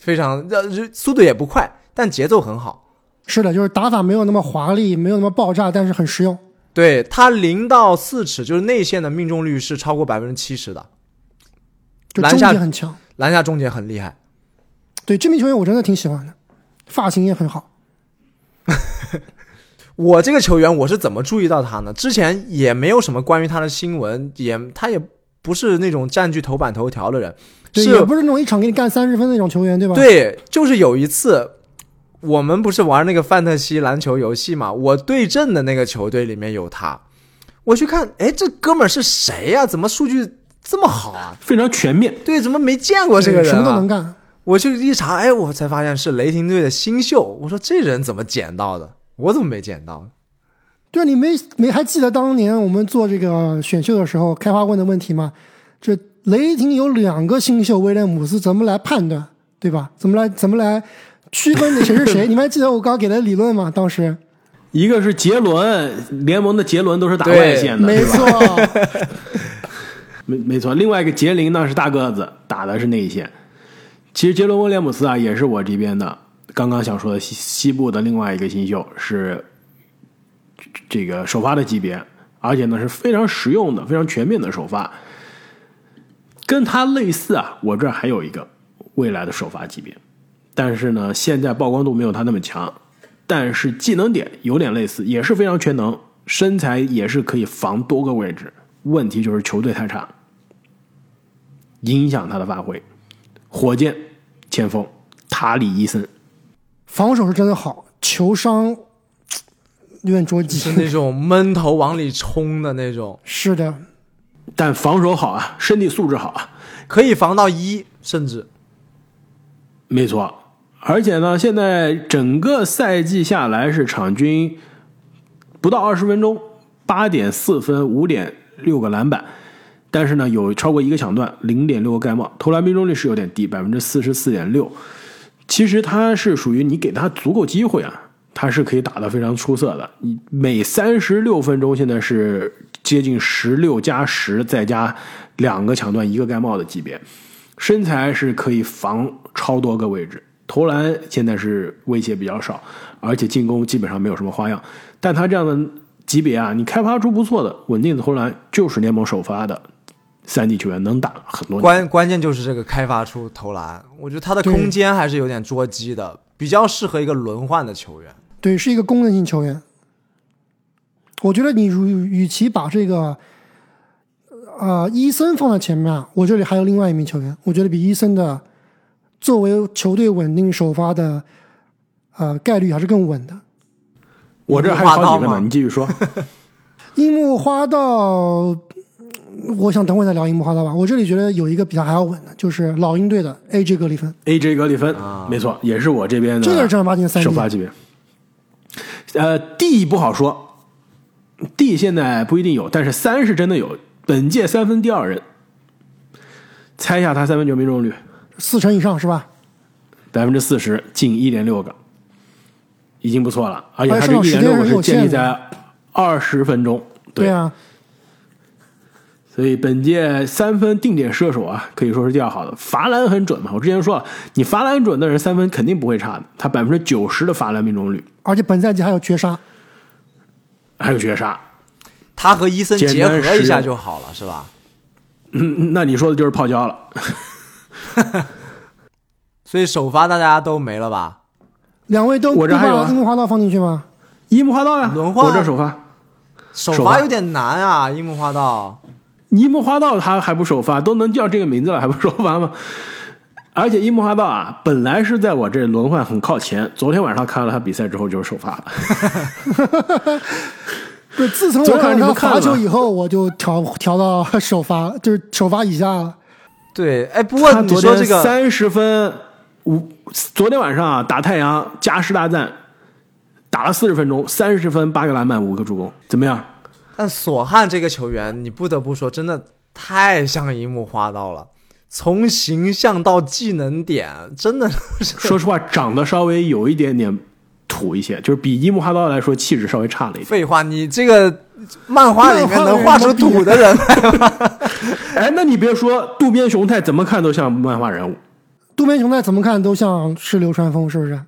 非常呃速度也不快，但节奏很好。是的，就是打法没有那么华丽，没有那么爆炸，但是很实用。对他零到四尺就是内线的命中率是超过百分之七十的，就终篮下结很强。篮下终结很厉害。对这名球员我真的挺喜欢的，发型也很好。我这个球员我是怎么注意到他呢？之前也没有什么关于他的新闻，也他也不是那种占据头版头条的人，对，是也不是那种一场给你干三十分的那种球员，对吧？，对，就是有一次，我们不是玩那个范特西篮球游戏嘛，我对阵的那个球队里面有他，我去看，哎，这哥们儿是谁呀、怎么数据这么好啊？非常全面。对，怎么没见过这个人、啊？什么都能干。我去一查，哎，我才发现是雷霆队的新秀。我说这人怎么捡到的？我怎么没捡到？对，你没没还记得当年我们做这个选秀的时候，开花问的问题吗？这雷霆有两个新秀威廉姆斯，怎么来判断，对吧？怎么来怎么来区分谁是谁？你们还记得我刚刚给的理论吗？当时一个是杰伦，联盟的杰伦都是打外线的，没错，没没错。另外一个杰林呢是大个子，打的是内线。其实杰伦威廉姆斯啊，也是我这边的刚刚想说的西西部的另外一个新秀，是这个首发的级别，而且呢是非常实用的、非常全面的首发。跟他类似啊，我这儿还有一个未来的首发级别，但是呢，现在曝光度没有他那么强，但是技能点有点类似，也是非常全能，身材也是可以防多个位置。问题就是球队太差，影响他的发挥。火箭前锋塔里伊森，防守是真的好，球商 有点捉是。那种闷头往里冲的那种，是的，但防守好啊，身体素质好啊，可以防到一，甚至没错。而且呢，现在整个赛季下来是场均不到二十分钟，八点四分，五点六个篮板，但是呢有超过一个抢断，零点六个盖帽，投篮命中率是有点低，百分之四十四点六。其实他是属于你给他足够机会啊，他是可以打得非常出色的。你每三十六分钟现在是接近十六加十，再加两个抢断一个盖帽的级别，身材是可以防超多个位置，投篮现在是威胁比较少，而且进攻基本上没有什么花样。但他这样的级别啊，你开发出不错的稳定的投篮，就是联盟首发的三 D 球员能打很多。关关键就是这个开发出投篮，我觉得他的空间还是有点捉鸡的，比较适合一个轮换的球员。对，是一个功能性球员。我觉得你如与其把这个呃伊森放在前面啊，我这里还有另外一名球员，我觉得比伊森的作为球队稳定首发的呃概率还是更稳的。我这还有好几个呢，你继续说。樱木花道，我想等会儿再聊樱木花道吧。我这里觉得有一个比他还要稳的，就是老鹰队的 AJ 格里芬，AJ 格里芬，啊没错，也是我这边的这个是正儿八经的三首发级别。呃，D 不好说，D 现在不一定有，但是三是真的有。本届三分第二人，猜一下他三分球命中率，四成以上是吧？百分之四十，近一点六个，已经不错了。而且他这一点六个是建立在二十分钟，对啊，所以本届三分定点射手啊，可以说是第二好的，罚篮很准嘛。我之前说了，你罚篮准的人三分肯定不会差的，他百分之九十的罚篮命中率，而且本赛季还有绝杀。还有绝杀。他和伊森结合一下就好了，是吧？嗯，那你说的就是泡椒了。所以首发大家都没了吧？两位都都我这还有樱木花道放进去吗？樱木花道呀，轮换我这首发，首发有点难啊，樱木花道。樱木花道他还不首发，都能叫这个名字了还不首发吗？而且樱木花道啊，本来是在我这轮换很靠前，昨天晚上看了他比赛之后就是首发了。不是，自从我看了吗罚球以后，我就调调到首发，就是首发以下了。对，哎，不过你他昨天说这个，三十分五，昨天晚上啊打太阳加时大战，打了四十分钟，三十分八个篮板五个助攻，怎么样？但索汉这个球员，你不得不说，真的太像樱木花道了。从形象到技能点，真的是说实话，长得稍微有一点点土一些，就是比樱木花道来说气质稍微差了一点。废话。你这个漫画里面能画出土的人来吗？哎，那你别说，渡边雄太怎么看都像漫画人物，渡边雄太怎么看都像是流川枫，是不是？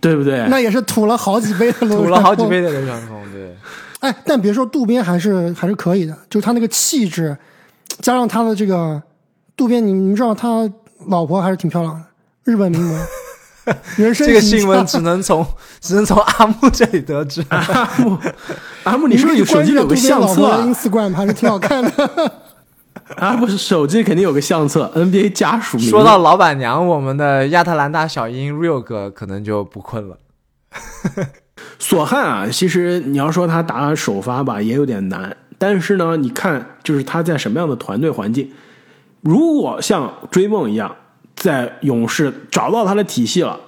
对不对？那也是土了好几倍的流川枫。土了好几倍的流川枫，对。哎，但别说渡边还是还是可以的，就是他那个气质，加上他的这个渡边，你你们知道他老婆还是挺漂亮的，日本名模。人生这个新闻只能从 只能从阿木这里得知。阿木，阿木，你是不是有手机里有个相册？Instagram 还是挺好看的。阿木是手机肯定有个相册，NBA 家属名。说到老板娘，我们的亚特兰大小鹰 Real 哥可能就不困了。索汉啊，其实你要说他打首发吧，也有点难。但是呢，你看，就是他在什么样的团队环境，如果像追梦一样，在勇士找到他的体系了，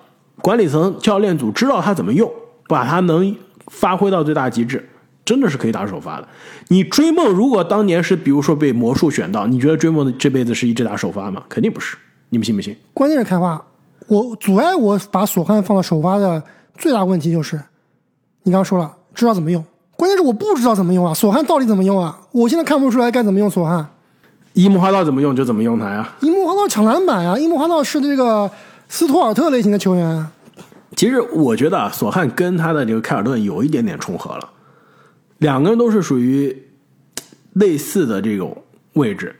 管理层、教练组知道他怎么用，把他能发挥到最大极致，真的是可以打首发的。你追梦如果当年是比如说被魔术选到，你觉得追梦的这辈子是一直打首发吗？肯定不是，你们信不信？关键是开花，我阻碍我把索汉放到首发的最大问题就是，你刚刚说了知道怎么用，关键是我不知道怎么用啊，索汉到底怎么用啊？我现在看不出来该怎么用索汉。樱木花道怎么用就怎么用他呀。樱木花道抢篮板呀，樱木花道是这个斯图尔特类型的球员啊。其实我觉得啊，索汉跟他的这个凯尔顿有一点点重合了，两个人都是属于类似的这种位置，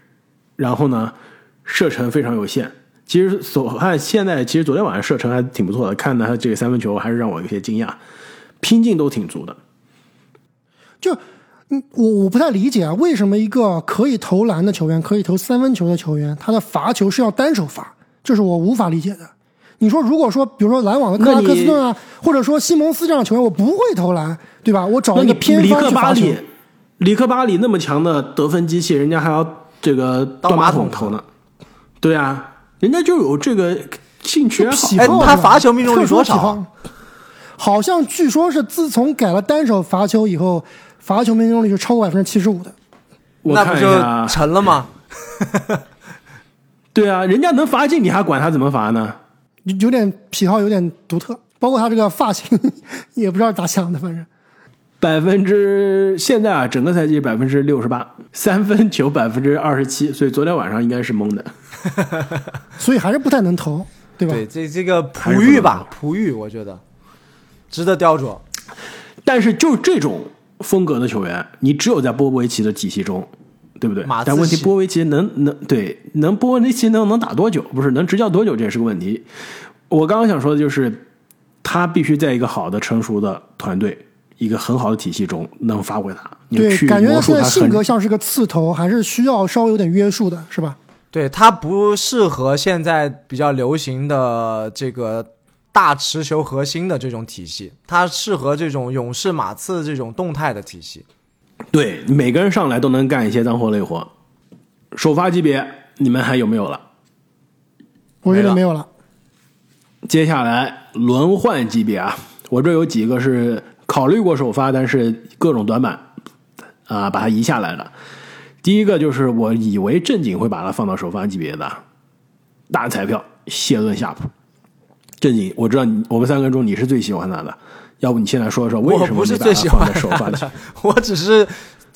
然后呢，射程非常有限。其实索汉现在其实昨天晚上射程还挺不错的，看到他这个三分球还是让我有些惊讶，拼劲都挺足的。就嗯，我我不太理解啊，为什么一个可以投篮的球员，可以投三分球的球员，他的罚球是要单手罚，这是我无法理解的。你说，如果说，比如说篮网的克拉克斯顿啊，或者说西蒙斯这样的球员，我不会投篮，对吧？我找一个偏方去罚球。克巴里，里克巴里那么强的得分机器，人家还要这个倒马桶投呢。对啊，人家就有这个兴趣爱好。哎他罚球命中率特殊多少好像据说是自从改了单手罚球以后，罚球命中率是超过百分之七十五的。我那不就一下，成了吗？对啊，人家能罚进，你还管他怎么罚呢？有有点癖好，有点独特，包括他这个发型，也不知道咋想的，反正百分之现在啊，整个赛季百分之六十八，三分球百分之二十七，所以昨天晚上应该是懵的。所以还是不太能投，对吧？对，这这个璞玉吧，璞玉，我觉得值得雕琢。但是就这种风格的球员，你只有在波波维奇的体系中，对不对马？但问题波波维奇能能对能波波维奇能能打多久？不是能执教多久，这也是个问题。我刚刚想说的就是，他必须在一个好的成熟的团队、一个很好的体系中能发挥他。对，感觉他现在魔术他很性格像是个刺头，还是需要稍微有点约束的，是吧？对他不适合现在比较流行的这个大持球核心的这种体系，它适合这种勇士、马刺这种动态的体系。对每个人上来都能干一些脏活累活。首发级别你们还有没有了？我觉没了得没有了。接下来轮换级别啊，我这有几个是考虑过首发，但是各种短板啊，把它移下来了。第一个就是我以为正经会把它放到首发级别的大彩票谢顿夏普。正经，我知道你我们三个中你是最喜欢他的，要不你现在说说为我什么不是最喜没把他放欢首发的？的，我只是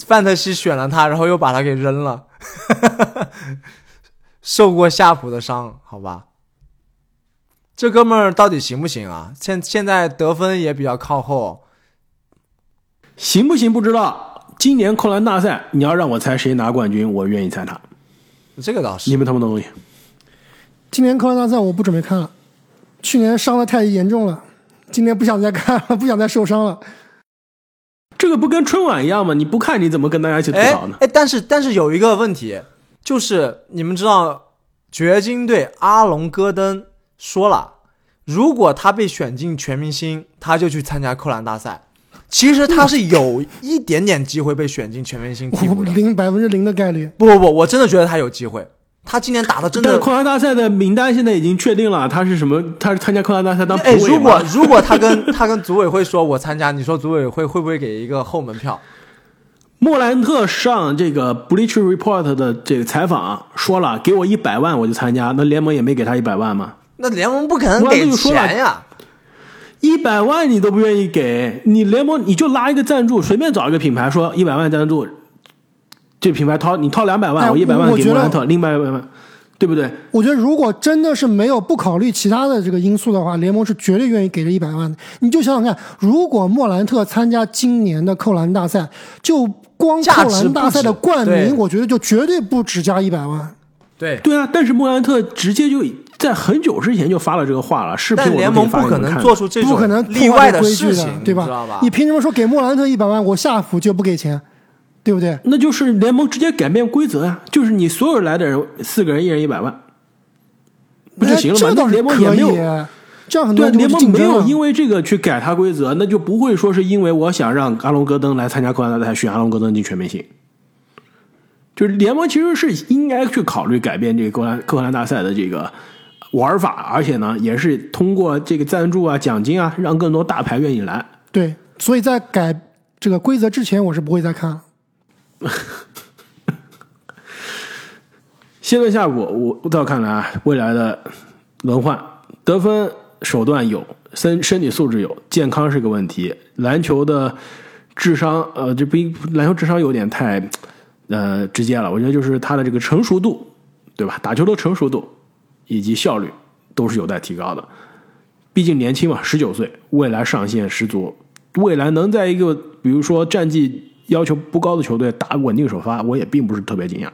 范特西选了他，然后又把他给扔了，受过夏普的伤，好吧。这哥们儿到底行不行啊？现现在得分也比较靠后，行不行不知道。今年扣篮大赛，你要让我猜谁拿冠军，我愿意猜他。这个倒是你。们同不同意？今年扣篮大赛我不准备看了，去年伤的太严重了，今年不想再看了，不想再受伤了。这个不跟春晚一样吗？你不看你怎么跟大家一起吐哎槽呢？哎，但是但是有一个问题，就是你们知道，掘金队阿隆戈登说了，如果他被选进全明星，他就去参加扣篮大赛。其实他是有一点点机会被选进全明星替补的。零百分之零的概率。不不不，我真的觉得他有机会。他今年打的真的，但是扣篮大赛的名单现在已经确定了，他是什么？他是参加扣篮大赛当哎，如果？如果他跟 他跟组委会说我参加，你说组委会会不会给一个后门票？莫兰特上这个 Bleacher Report 的这个采访说了，给我一百万我就参加，那联盟也没给他一百万吗？那联盟不可能给钱呀。一百万你都不愿意给，你联盟你就拉一个赞助，随便找一个品牌说一百万赞助，这品牌掏你掏两百万，哎我一百万我觉得给莫兰特，另外一百万对不对？我觉得如果真的是没有不考虑其他的这个因素的话，联盟是绝对愿意给这一百万的。你就想想看，如果莫兰特参加今年的扣篮大赛，就光扣篮大赛的冠名，我觉得就绝对不止加一百万。对对啊，但是莫兰特直接就在很久之前就发了这个话了，视频我联盟不可能做出这种不可能例外的事情，对吧？你凭什么说给莫兰特一百万，我夏普就不给钱？对不对？那就是联盟直接改变规则呀，就是你所有来的人四个人一人一百万，不就行了吗？那联盟也没有这样很多联盟没有因为这个去改他规则，那就不会说是因为我想让阿隆戈登来参加扣篮大赛，选阿隆戈登进全明星。就是联盟其实是应该去考虑改变这个扣篮扣篮大赛的这个玩法，而且呢，也是通过这个赞助啊、奖金啊，让更多大牌愿意来。对，所以在改这个规则之前，我是不会再看。现在下午，我在我看来啊，未来的轮换得分手段有，身身体素质有，健康是个问题。篮球的智商，呃，这不篮球智商有点太呃直接了。我觉得就是他的这个成熟度，对吧？打球的成熟度以及效率都是有待提高的。毕竟年轻嘛，十九岁，未来上限十足，未来能在一个比如说战绩。要求不高的球队打稳定首发，我也并不是特别惊讶。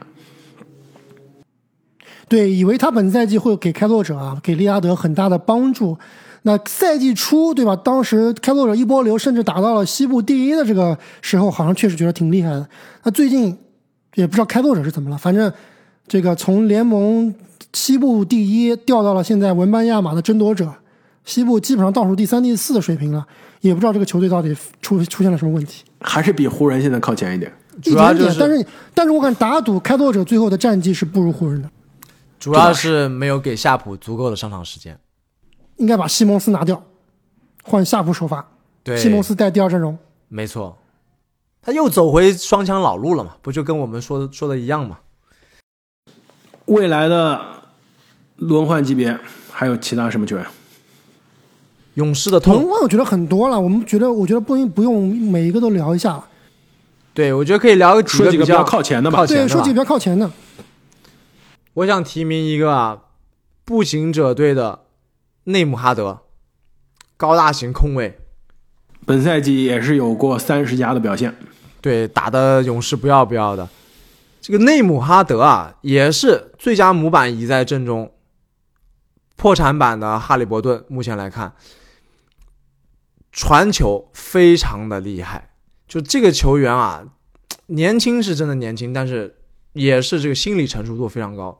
对，以为他本赛季会给开拓者啊，给利拉德很大的帮助。那赛季初，对吧？当时开拓者一波流，甚至打到了西部第一的这个时候，好像确实觉得挺厉害的。那最近也不知道开拓者是怎么了，反正这个从联盟西部第一掉到了现在文班亚马的争夺者，西部基本上倒数第三、第四的水平了。也不知道这个球队到底出出现了什么问题，还是比湖人现在靠前一点，一点点。但是，但是我敢打赌开拓者最后的战绩是不如湖人的，主要是没有给夏普足够的上场时间。应该把西蒙斯拿掉，换夏普首发，对，西蒙斯带第二阵容。没错，他又走回双枪老路了嘛？不就跟我们说的说的一样吗？未来的轮换级别还有其他什么球员？勇士的痛，我觉得很多了。我们觉得，我觉得不用不用每一个都聊一下。对，我觉得可以聊几个比较靠前的吧。对，说几个比较靠前的。我想提名一个啊，步行者队的内姆哈德，高大型控卫，本赛季也是有过三十加的表现。对，打的勇士不要不要的。这个内姆哈德啊，也是最佳模板已在阵中，破产版的哈利伯顿。目前来看。传球非常的厉害，就这个球员啊，年轻是真的年轻，但是也是这个心理成熟度非常高，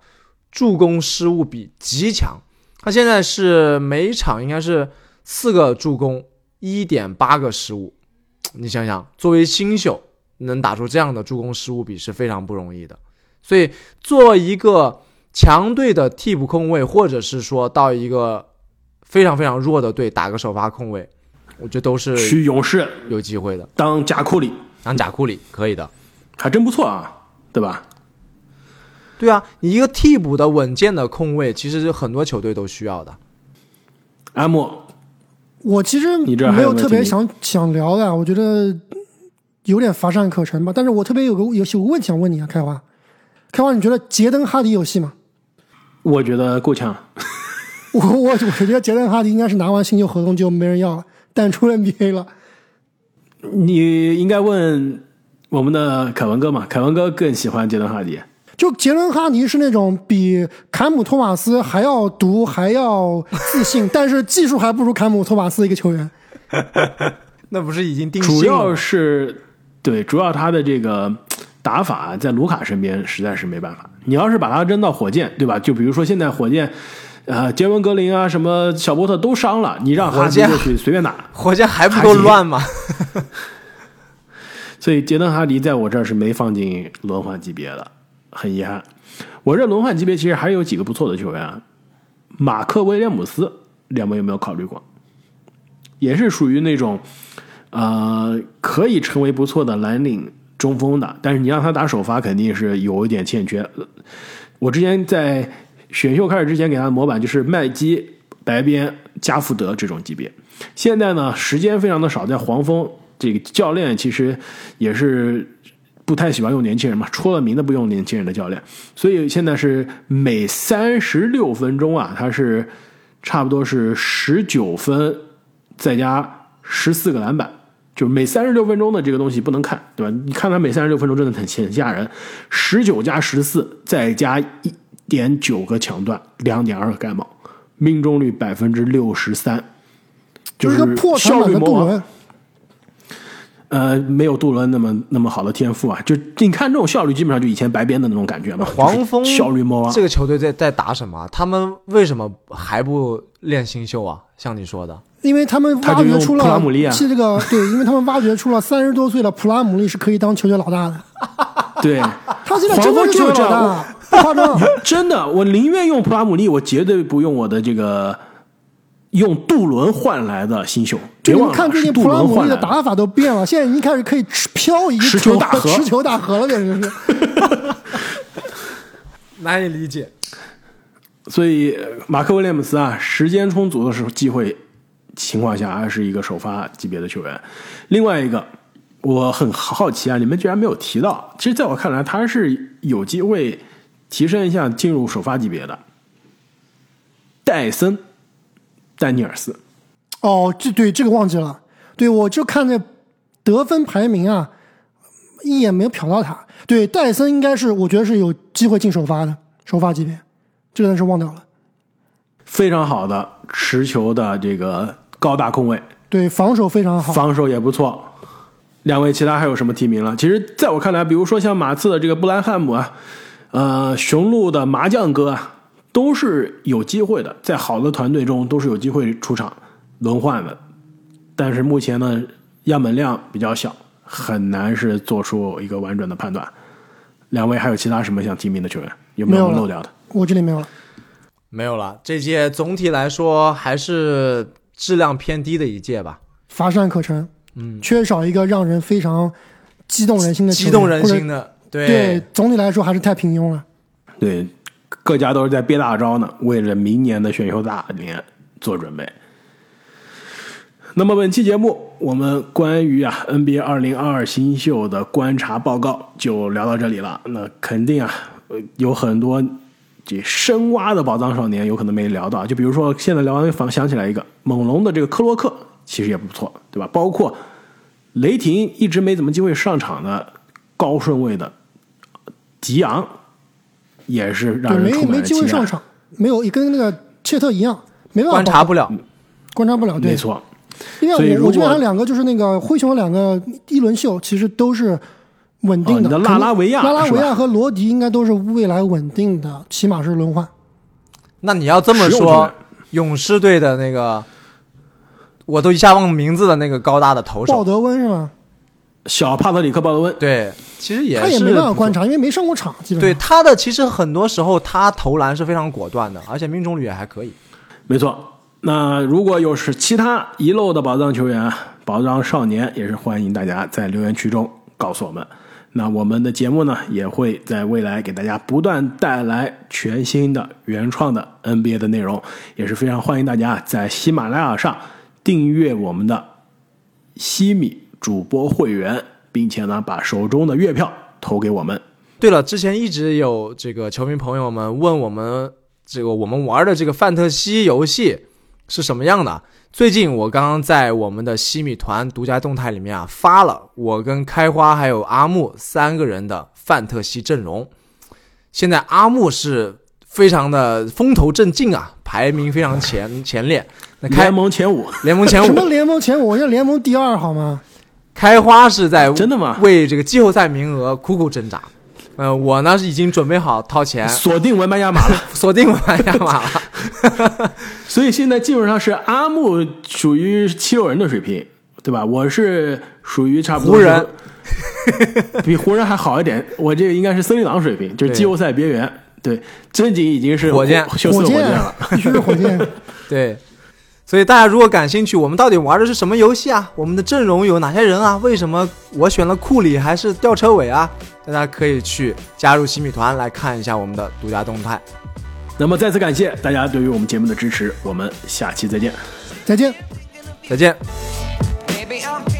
助攻失误比极强。他现在是每场应该是四个助攻，一点八个失误。你想想，作为新秀能打出这样的助攻失误比是非常不容易的。所以，做一个强队的替补控卫，或者是说到一个非常非常弱的队打个首发控卫。我觉得都是去勇士有机会的，当贾库里，当贾库里可以的，还真不错啊，对吧？对啊，你一个替补的稳健的控卫，其实是很多球队都需要的。阿莫，我其实没有特别想想聊的，我觉得有点乏善可陈吧。但是我特别有个有有个问题想问你啊，开花，开花，你觉得杰登哈迪有戏吗？我觉得够呛。我我我觉得杰登哈迪应该是拿完新秀合同就没人要了。淡出 NBA 了，你应该问我们的凯文哥嘛？凯文哥更喜欢杰伦哈迪。就杰伦哈迪是那种比坎姆托马斯还要毒还要自信，但是技术还不如坎姆托马斯一个球员。那不是已经定主要是对，主要他的这个打法在卢卡身边实在是没办法。你要是把他扔到火箭，对吧？就比如说现在火箭。啊，杰文格林啊，什么小波特都伤了，你让哈迪过去随便打，火箭还不够乱吗？所以杰登哈迪在我这儿是没放进轮换级别的，很遗憾。我这轮换级别其实还有几个不错的球员，马克威廉姆斯，两位有没有考虑过？也是属于那种呃可以成为不错的蓝领中锋的，但是你让他打首发肯定是有一点欠缺。我之前在。选秀开始之前给他的模板就是麦基、白边、加福德这种级别。现在呢，时间非常的少，在黄蜂这个教练其实也是不太喜欢用年轻人嘛，出了名的不用年轻人的教练，所以现在是每三十六分钟啊，他是差不多是十九分，再加十四个篮板，就是每三十六分钟的这个东西不能看，对吧？你看他每三十六分钟真的很很吓人，十九加十四，再加一点九个抢断，两点二个盖帽，命中率百分之六十三，就就是效率魔王。的杜伦，呃，没有杜伦那么那么好的天赋啊，就你看这种效率，基本上就以前白边的那种感觉嘛。黄蜂效率魔王这，个球队在在打什么？他们为什么还不练新秀啊？像你说的，因为他们挖掘出了普拉姆利啊是这个 对，因为他们挖掘出了三十多岁的普拉姆利是可以当球队老大的，对，他现在真的是球队老大，不夸张。真的，我宁愿用普拉姆利，我绝对不用我的这个用杜伦换来的新秀。别忘了，就你们看最近普拉姆。利的打法都变了，现在已经开始可以持漂移持球大河持球大河了，简直是。难以理解。所以呃马克威廉姆斯啊，时间充足的时候，机会情况下还是一个首发级别的球员。另外一个，我很好奇啊，你们居然没有提到，其实在我看来，他是有机会提升一下进入首发级别的。戴森·丹尼尔斯，哦，这对这个忘记了，对我就看这得分排名啊，一眼没有瞟到他。对，戴森应该是我觉得是有机会进首发的，首发级别，这个人是忘掉了。非常好的持球的这个高大控卫，对，防守非常好。防守也不错。两位其他还有什么提名了？其实，在我看来，比如说像马刺的这个布兰汉姆啊，呃，雄鹿的麻将哥啊，都是有机会的，在好的团队中都是有机会出场轮换的。但是目前呢，样本量比较小，很难是做出一个完整的判断。两位还有其他什么想提名的球员？有没没有漏掉的？我这里没有了。没有了，这届总体来说还是质量偏低的一届吧。乏善可陈，嗯，缺少一个让人非常激动人心的激动人心的，对对，总体来说还是太平庸了。对，各家都是在憋大招呢，为了明年的选秀大年做准备。那么本期节目，我们关于啊 NBA 二零二二新秀的观察报告就聊到这里了。那肯定啊，呃有很多这深挖的宝藏少年有可能没聊到，就比如说现在聊完想想起来一个猛龙的这个克洛克，其实也不错，对吧？包括雷霆一直没怎么机会上场的高顺位的吉昂，也是让，人没。机会上场，没有跟那个切特一样，没办法观察不了。观察不了。对没，错，因所以如为我我这边果还两个，就是那个灰熊两个一轮秀，其实都是稳定的。哦的拉拉维亚拉拉维亚和罗迪应该都是未来稳定的，起码是轮换。那你要这么说，勇士队的那个，我都一下忘名字的那个高大的投手，鲍德温是吗？小帕特里克·鲍德温，对，其实也是他也没办法观察，因为没上过场，基本对。他的其实很多时候他投篮是非常果断的，而且命中率也还可以。没错。那如果有是其他遗漏的宝藏球员、啊、宝藏少年，也是欢迎大家在留言区中告诉我们。那我们的节目呢，也会在未来给大家不断带来全新的原创的 NBA 的内容，也是非常欢迎大家在喜马拉雅上订阅我们的西米主播会员，并且呢把手中的月票投给我们。对了，之前一直有这个球迷朋友们问我们，这个我们玩的这个范特西游戏是什么样的？最近我刚刚在我们的西米团独家动态里面啊发了我跟开花还有阿木三个人的范特西阵容。现在阿木是非常的风头正劲啊，排名非常前前列。那开联盟前五，联盟前五，什么联盟前五？我是联盟第二，好吗？开花是在真的吗为这个季后赛名额苦苦挣扎。呃，我呢是已经准备好掏钱锁定文班亚马了。锁定文班亚马了。所以现在基本上是阿木属于七六人的水平，对吧？我是属于差不多湖人是，比湖人还好一点。我这个应该是森林狼水平，就是季后赛边缘。对，真景已经是火箭休斯火箭火箭了。必须是火箭。对，所以大家如果感兴趣，我们到底玩的是什么游戏啊？我们的阵容有哪些人啊？为什么我选了库里还是吊车尾啊？大家可以去加入新米团来看一下我们的独家动态。那么再次感谢大家对于我们节目的支持，我们下期再见。再见。再见。